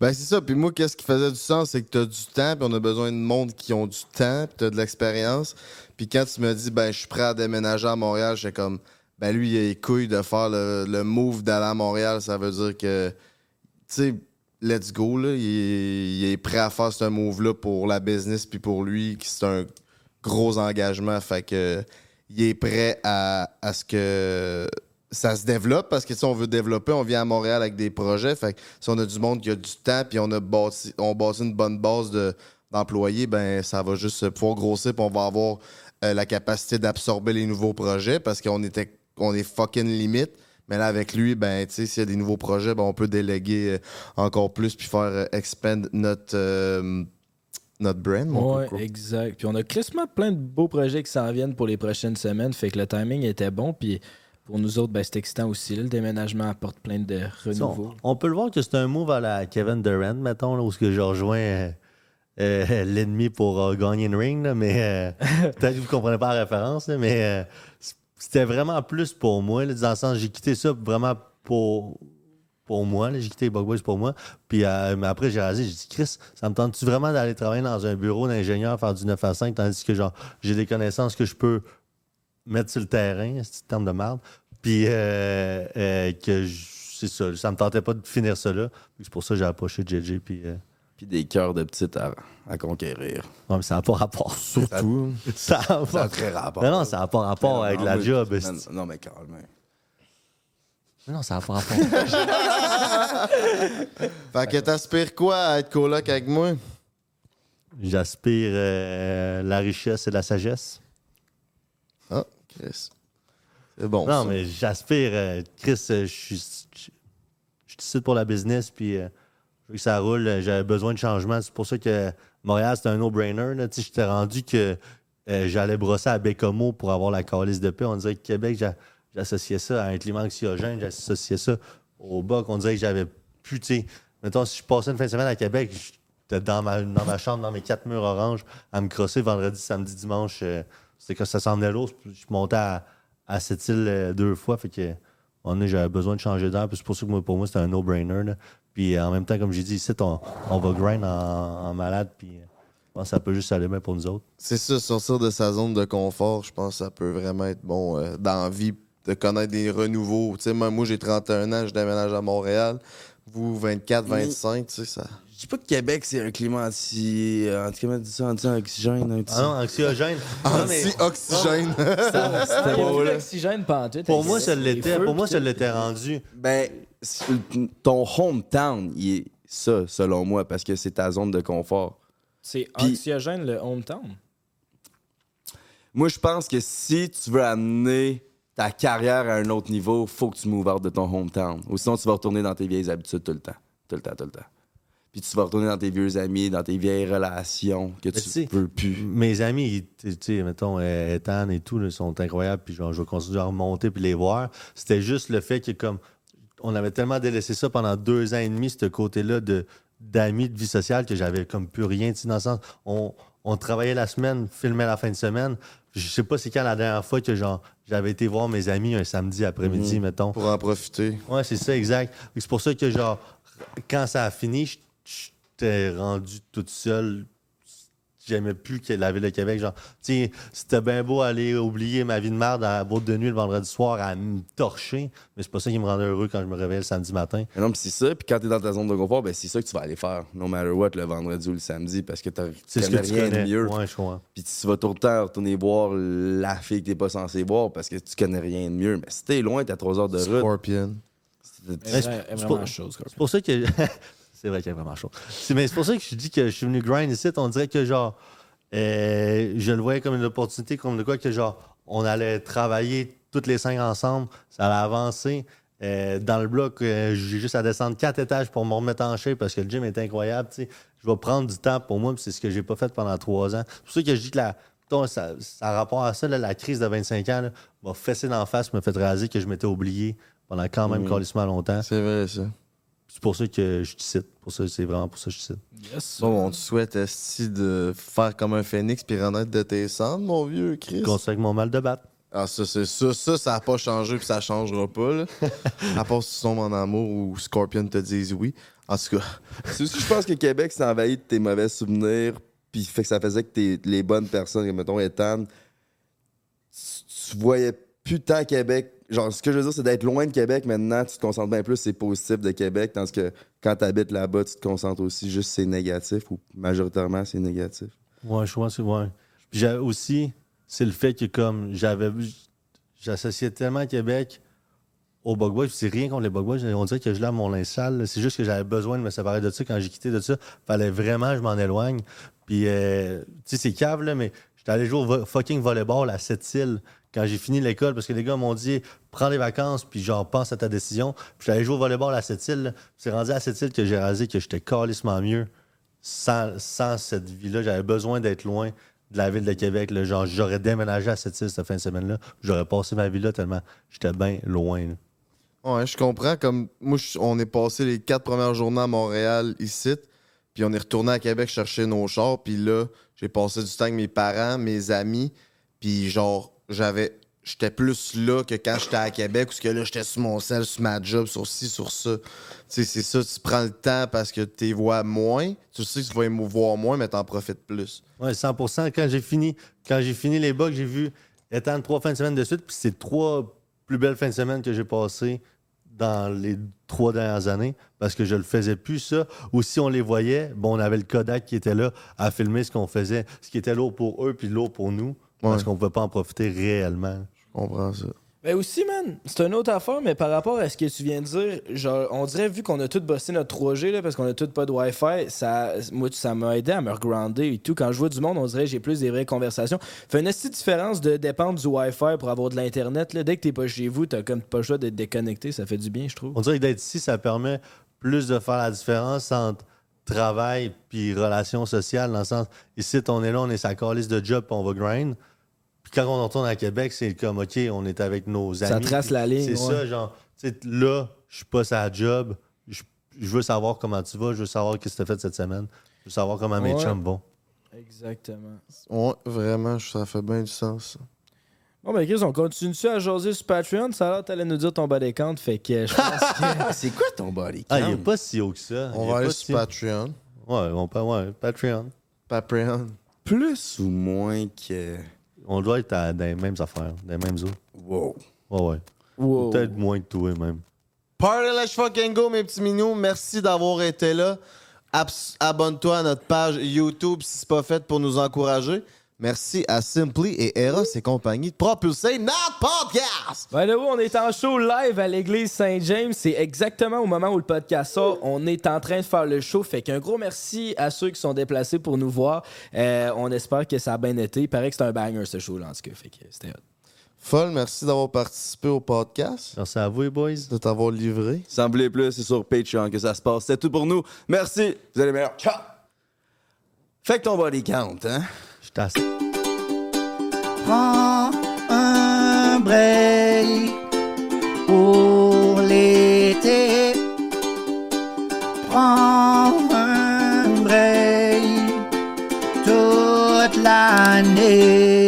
Ben, c'est ça. Puis moi, qu'est-ce qui faisait du sens, c'est que tu as du temps, puis on a besoin de monde qui ont du temps, puis tu as de l'expérience. Puis quand tu me dis, ben, je suis prêt à déménager à Montréal, j'étais comme, ben, lui, il a les couilles de faire le, le move d'aller à Montréal. Ça veut dire que, tu sais, let's go, là. Il est, prêt à faire ce move-là pour la business, puis pour lui, qui c'est un gros engagement. Fait que, il est prêt à, à ce que ça se développe parce que si on veut développer, on vient à Montréal avec des projets. Fait que si on a du monde qui a du temps puis on a bâti, on une bonne base de- d'employés, ben ça va juste pouvoir grossir puis on va avoir euh, la capacité d'absorber les nouveaux projets parce qu'on était on est fucking limite. Mais là, avec lui, ben, tu sais, s'il y a des nouveaux projets, ben, on peut déléguer euh, encore plus puis faire euh, expand notre, euh, notre brand. mon Ouais, coco. exact. Puis on a crissement plein de beaux projets qui s'en viennent pour les prochaines semaines. Fait que le timing était bon. Puis pour nous autres, ben, c'est excitant aussi. là. Le déménagement apporte plein de renouveau. On, on peut le voir que c'est un move à la Kevin Durant, mettons, là, où ce que je rejoins euh, euh, l'ennemi pour euh, gagner une ring, là, mais euh, <laughs> peut-être que vous ne comprenez pas la référence, là, mais euh, c'était vraiment plus pour moi, là, dans le sens, j'ai quitté ça vraiment pour, pour moi, j'ai quitté Bug Boys pour moi, puis euh, mais après j'ai réalisé, j'ai dit, Chris, ça me tente-tu vraiment d'aller travailler dans un bureau d'ingénieur, faire du 9 à 5, tandis que genre, j'ai des connaissances que je peux mettre sur le terrain, c'est terme de merde, puis euh, euh, que c'est ça, ça me tentait pas de finir ça là. C'est pour ça que j'ai approché JJ. Puis, euh, Puis des cœurs de petites à, à conquérir. non, mais ça n'a pas rapport. Surtout. <laughs> Ça a Ça a pas... très rapport. Non, non, ça n'a pas rapport avec Non, la mais- job. Non, non, mais calme. Non, ça n'a pas rapport. <laughs> Fait que t'aspires quoi à être coloc avec moi? J'aspire euh, la richesse et la sagesse. Ah, Chris. C'est bon. non, ça. mais j'aspire. euh, Chris, euh, je suis je- je suis ici pour la business, puis que ça roule. J'avais besoin de changement. C'est pour ça que Montréal, c'était un no-brainer. J'étais rendu que euh, j'allais brosser à Bécomo pour avoir la calice de paix. On dirait que Québec, j'a- j'associais ça à un climat anxiogène, j'associais ça au bac. On dirait que j'avais plus, tu sais, mettons, si je passais une fin de semaine à Québec, j'étais dans ma, chambre, dans mes quatre murs oranges, à me crosser vendredi, samedi, dimanche. euh, C'était que ça venait l'eau. Je montais à, à cette île euh, deux fois. Fait que, j'avais besoin de changer d'air. C'est pour ça que pour moi, c'était un no-brainer. Puis euh, en même temps, comme j'ai dit, ici, on, on va grind en, en malade. Puis euh, je pense que ça peut juste aller bien pour nous autres. C'est ça, sortir de sa zone de confort, je pense que ça peut vraiment être bon euh, dans la vie, de connaître des renouveaux. Tu sais, moi, moi j'ai 31 ans, je déménage à Montréal. Vous, 24, 25, tu sais, ça. Je dis pas que Québec, c'est un climat anti. Ça Anti-oxygène. Anti... Ah non, anxiogène. Anti-oxygène. <laughs> C'était pas l'oxygène pantoute? pour moi, ça l'était. Pour moi, ça l'était rendu. Ben, ton hometown, il est ça, selon moi, parce que c'est ta zone de confort. C'est anxiogène, le hometown? Moi, je pense que si tu veux amener ta carrière à un autre niveau, faut que tu move out de ton hometown. Ou sinon, tu vas retourner dans tes vieilles habitudes tout le temps. Tout le temps, tout le temps. Puis tu vas retourner dans tes vieux amis, dans tes vieilles relations que tu veux plus. Mes amis, tu sais, mettons, euh, Ethan et tout, ils sont incroyables, puis genre, je vais continuer à remonter puis les voir. C'était juste le fait que, comme, on avait tellement délaissé ça pendant deux ans et demi, ce côté-là de d'amis, de vie sociale, que j'avais comme plus rien, tu sais, dans le sens, on, on travaillait la semaine, filmait la fin de semaine. Je sais pas c'est quand la dernière fois que, genre, j'avais été voir mes amis un samedi après-midi, mettons. Pour en profiter. Ouais, c'est ça, exact. C'est pour ça que, genre, quand ça a fini, j'étais rendu toute seule. J'aimais plus que la ville de Québec. Genre, tu sais, c'était bien beau aller oublier ma vie de merde à la boîte de nuit le vendredi soir à me torcher, mais c'est pas ça qui me rendait heureux quand je me réveillais le samedi matin. Mais non, puis c'est ça. Puis quand t'es dans ta zone de confort, ben c'est ça que tu vas aller faire, no matter what, le vendredi ou le samedi, parce que t'as C'est ce que tu rien connais. de mieux. Ouais, je comprends. Puis tu vas tout le temps retourner boire la fille que t'es pas censé boire parce que tu connais rien de mieux. Mais si t'es loin, t'as trois heures de route. Mais c'est- Scorpion. C'est pour ça que. <laughs> c'est vrai qu'il y a vraiment chaud. C'est, mais c'est pour ça que je dis que je suis venu grind ici. On dirait que, genre, euh, je le voyais comme une opportunité, comme de quoi que, genre, on allait travailler toutes les cinq ensemble. Ça allait avancer. Euh, dans le bloc, euh, j'ai juste à descendre quatre étages pour me remettre en shape parce que le gym est incroyable. tu sais. Je vais prendre du temps pour moi, c'est ce que j'ai pas fait pendant trois ans. C'est pour ça que je dis que la, mettons, ça, ça rapport à ça, là, la crise de 25 ans m'a fessé d'en face, m'a fait réaliser que je m'étais oublié pendant quand même calissement longtemps. C'est vrai, ça. C'est pour ça que je te cite. Pour ça, c'est vraiment pour ça que je te cite. Yes. Bon, on te souhaite, Esti, de faire comme un phénix puis renaître de tes cendres, mon vieux Chris. Avec mon mal de battre. Ah, ça, c'est ça. Ça, ça n'a pas changé puis ça changera pas, là. <laughs> à part si tu tombes en amour ou Scorpion te dise oui. En tout cas, <laughs> C'est aussi que je pense que Québec s'est envahi de tes mauvais souvenirs, puis fait que ça faisait que tes, les bonnes personnes, comme mettons Ethan, tu, tu voyais plus tant Québec. Genre, ce que je veux dire, c'est d'être loin de Québec maintenant, tu te concentres bien plus c'est positif de Québec, tandis que quand tu habites là-bas, tu te concentres aussi juste c'est négatif, ou majoritairement c'est négatif. Ouais, je pense que ouais. Puis aussi, c'est le fait que comme j'avais j'associais tellement Québec aux Bug Boys, c'est rien contre les Bug on dirait que je l'ai à mon linge sale. C'est juste que j'avais besoin de me séparer de ça quand j'ai quitté de ça. Fallait vraiment que je m'en éloigne. Puis, euh, tu sais, c'est cave, là, mais j'étais allé jouer au fucking volleyball à Sept-Îles quand j'ai fini l'école parce que les gars m'ont dit prends des vacances puis genre pense à ta décision. Puis allé jouer au volleyball à là. Puis C'est rendu à Sept-Îles que j'ai réalisé que j'étais calissement mieux sans, sans cette vie-là. J'avais besoin d'être loin de la ville de Québec. Genre, j'aurais déménagé à cette île cette fin de semaine-là. J'aurais passé ma vie là tellement j'étais bien loin. là. ouais, je comprends. Comme moi, on est passé les quatre premières journées à Montréal, ici, puis on est retourné à Québec chercher nos chars, puis là, j'ai passé du temps avec mes parents, mes amis, puis genre, j'avais. J'étais plus là que quand j'étais à Québec, parce que là, j'étais sur mon sel, sur ma job, sur ci, sur ça. C'est ça, tu prends le temps parce que tu vois moins. Tu sais que tu vas les voir moins, mais t'en profites plus. Ouais, 100 Quand j'ai fini, quand j'ai fini les bugs, j'ai vu étant trois fins de semaine de suite, puis c'est trois plus belles fins de semaine que j'ai passées dans les trois dernières années parce que je le faisais plus ça. Ou si on les voyait, bon, on avait le Kodak qui était là à filmer ce qu'on faisait, ce qui était lourd pour eux puis lourd pour nous parce qu'on pouvait pas en profiter réellement. Je comprends ça. Mais aussi, man, c'est une autre affaire, mais par rapport à ce que tu viens de dire, genre, on dirait, vu qu'on a tous bossé notre 3G, là, parce qu'on a tous pas de Wi-Fi, ça, moi, ça m'a aidé à me regrounder et tout. Quand je vois du monde, on dirait que j'ai plus des vraies conversations. Fait une petite différence de dépendre du Wi-Fi pour avoir de l'Internet, là. Dès que t'es pas chez vous, t'as comme pas le choix d'être déconnecté, ça fait du bien, je trouve. On dirait que d'être ici, ça permet plus de faire la différence entre travail puis relations sociales. Dans le sens, ici, on est là, on est sa calice de job puis on va grind. Quand on retourne à Québec, c'est comme, OK, on est avec nos amis. Ça trace la ligne, C'est ouais. ça, genre, tu sais, là, je suis pas sa job. Je, je veux savoir comment tu vas, je veux savoir qu'est-ce que tu as fait cette semaine. Je veux savoir comment mes Ouais. chums vont. Exactement. Ouais, vraiment, ça fait bien du sens. ça. Bon, ben, Chris, on continue-tu à jaser sur Patreon? Ça a l'air t'allais nous dire ton body count, fait que je pense que. <laughs> C'est quoi ton body Ah, il est count? pas si haut que ça. On va aller sur si- Patreon. Ouais, on peut, ouais, Patreon. Patreon. Plus? Ou moins que. On doit être à- dans les mêmes affaires, dans les mêmes eaux. Wow. Ouais, ouais. Wow. Peut-être moins que toi, même. Party Let's Fucking Go, mes petits minous. Merci d'avoir été là. Abs- Abonne-toi à notre page YouTube si c'est pas fait pour nous encourager. Merci à Simply et Eros et compagnie de propulser notre podcast. Ben là, on est en show live à l'église Saint-James. C'est exactement au moment où le podcast sort. On est en train de faire le show. Fait qu'un gros merci à ceux qui sont déplacés pour nous voir. Euh, on espère que ça a bien été. Il paraît que c'est un banger, ce show-là, en tout cas. Fait que c'était hot. Folle, merci d'avoir participé au podcast, Merci à vous, les boys. de t'avoir livré. Semblez plus, c'est sur Patreon que ça se passe. C'est tout pour nous. Merci. Vous allez meilleurs. Ciao. Fait que ton body count, hein? T'asse. Prends un break pour l'été. Prends un break toute l'année.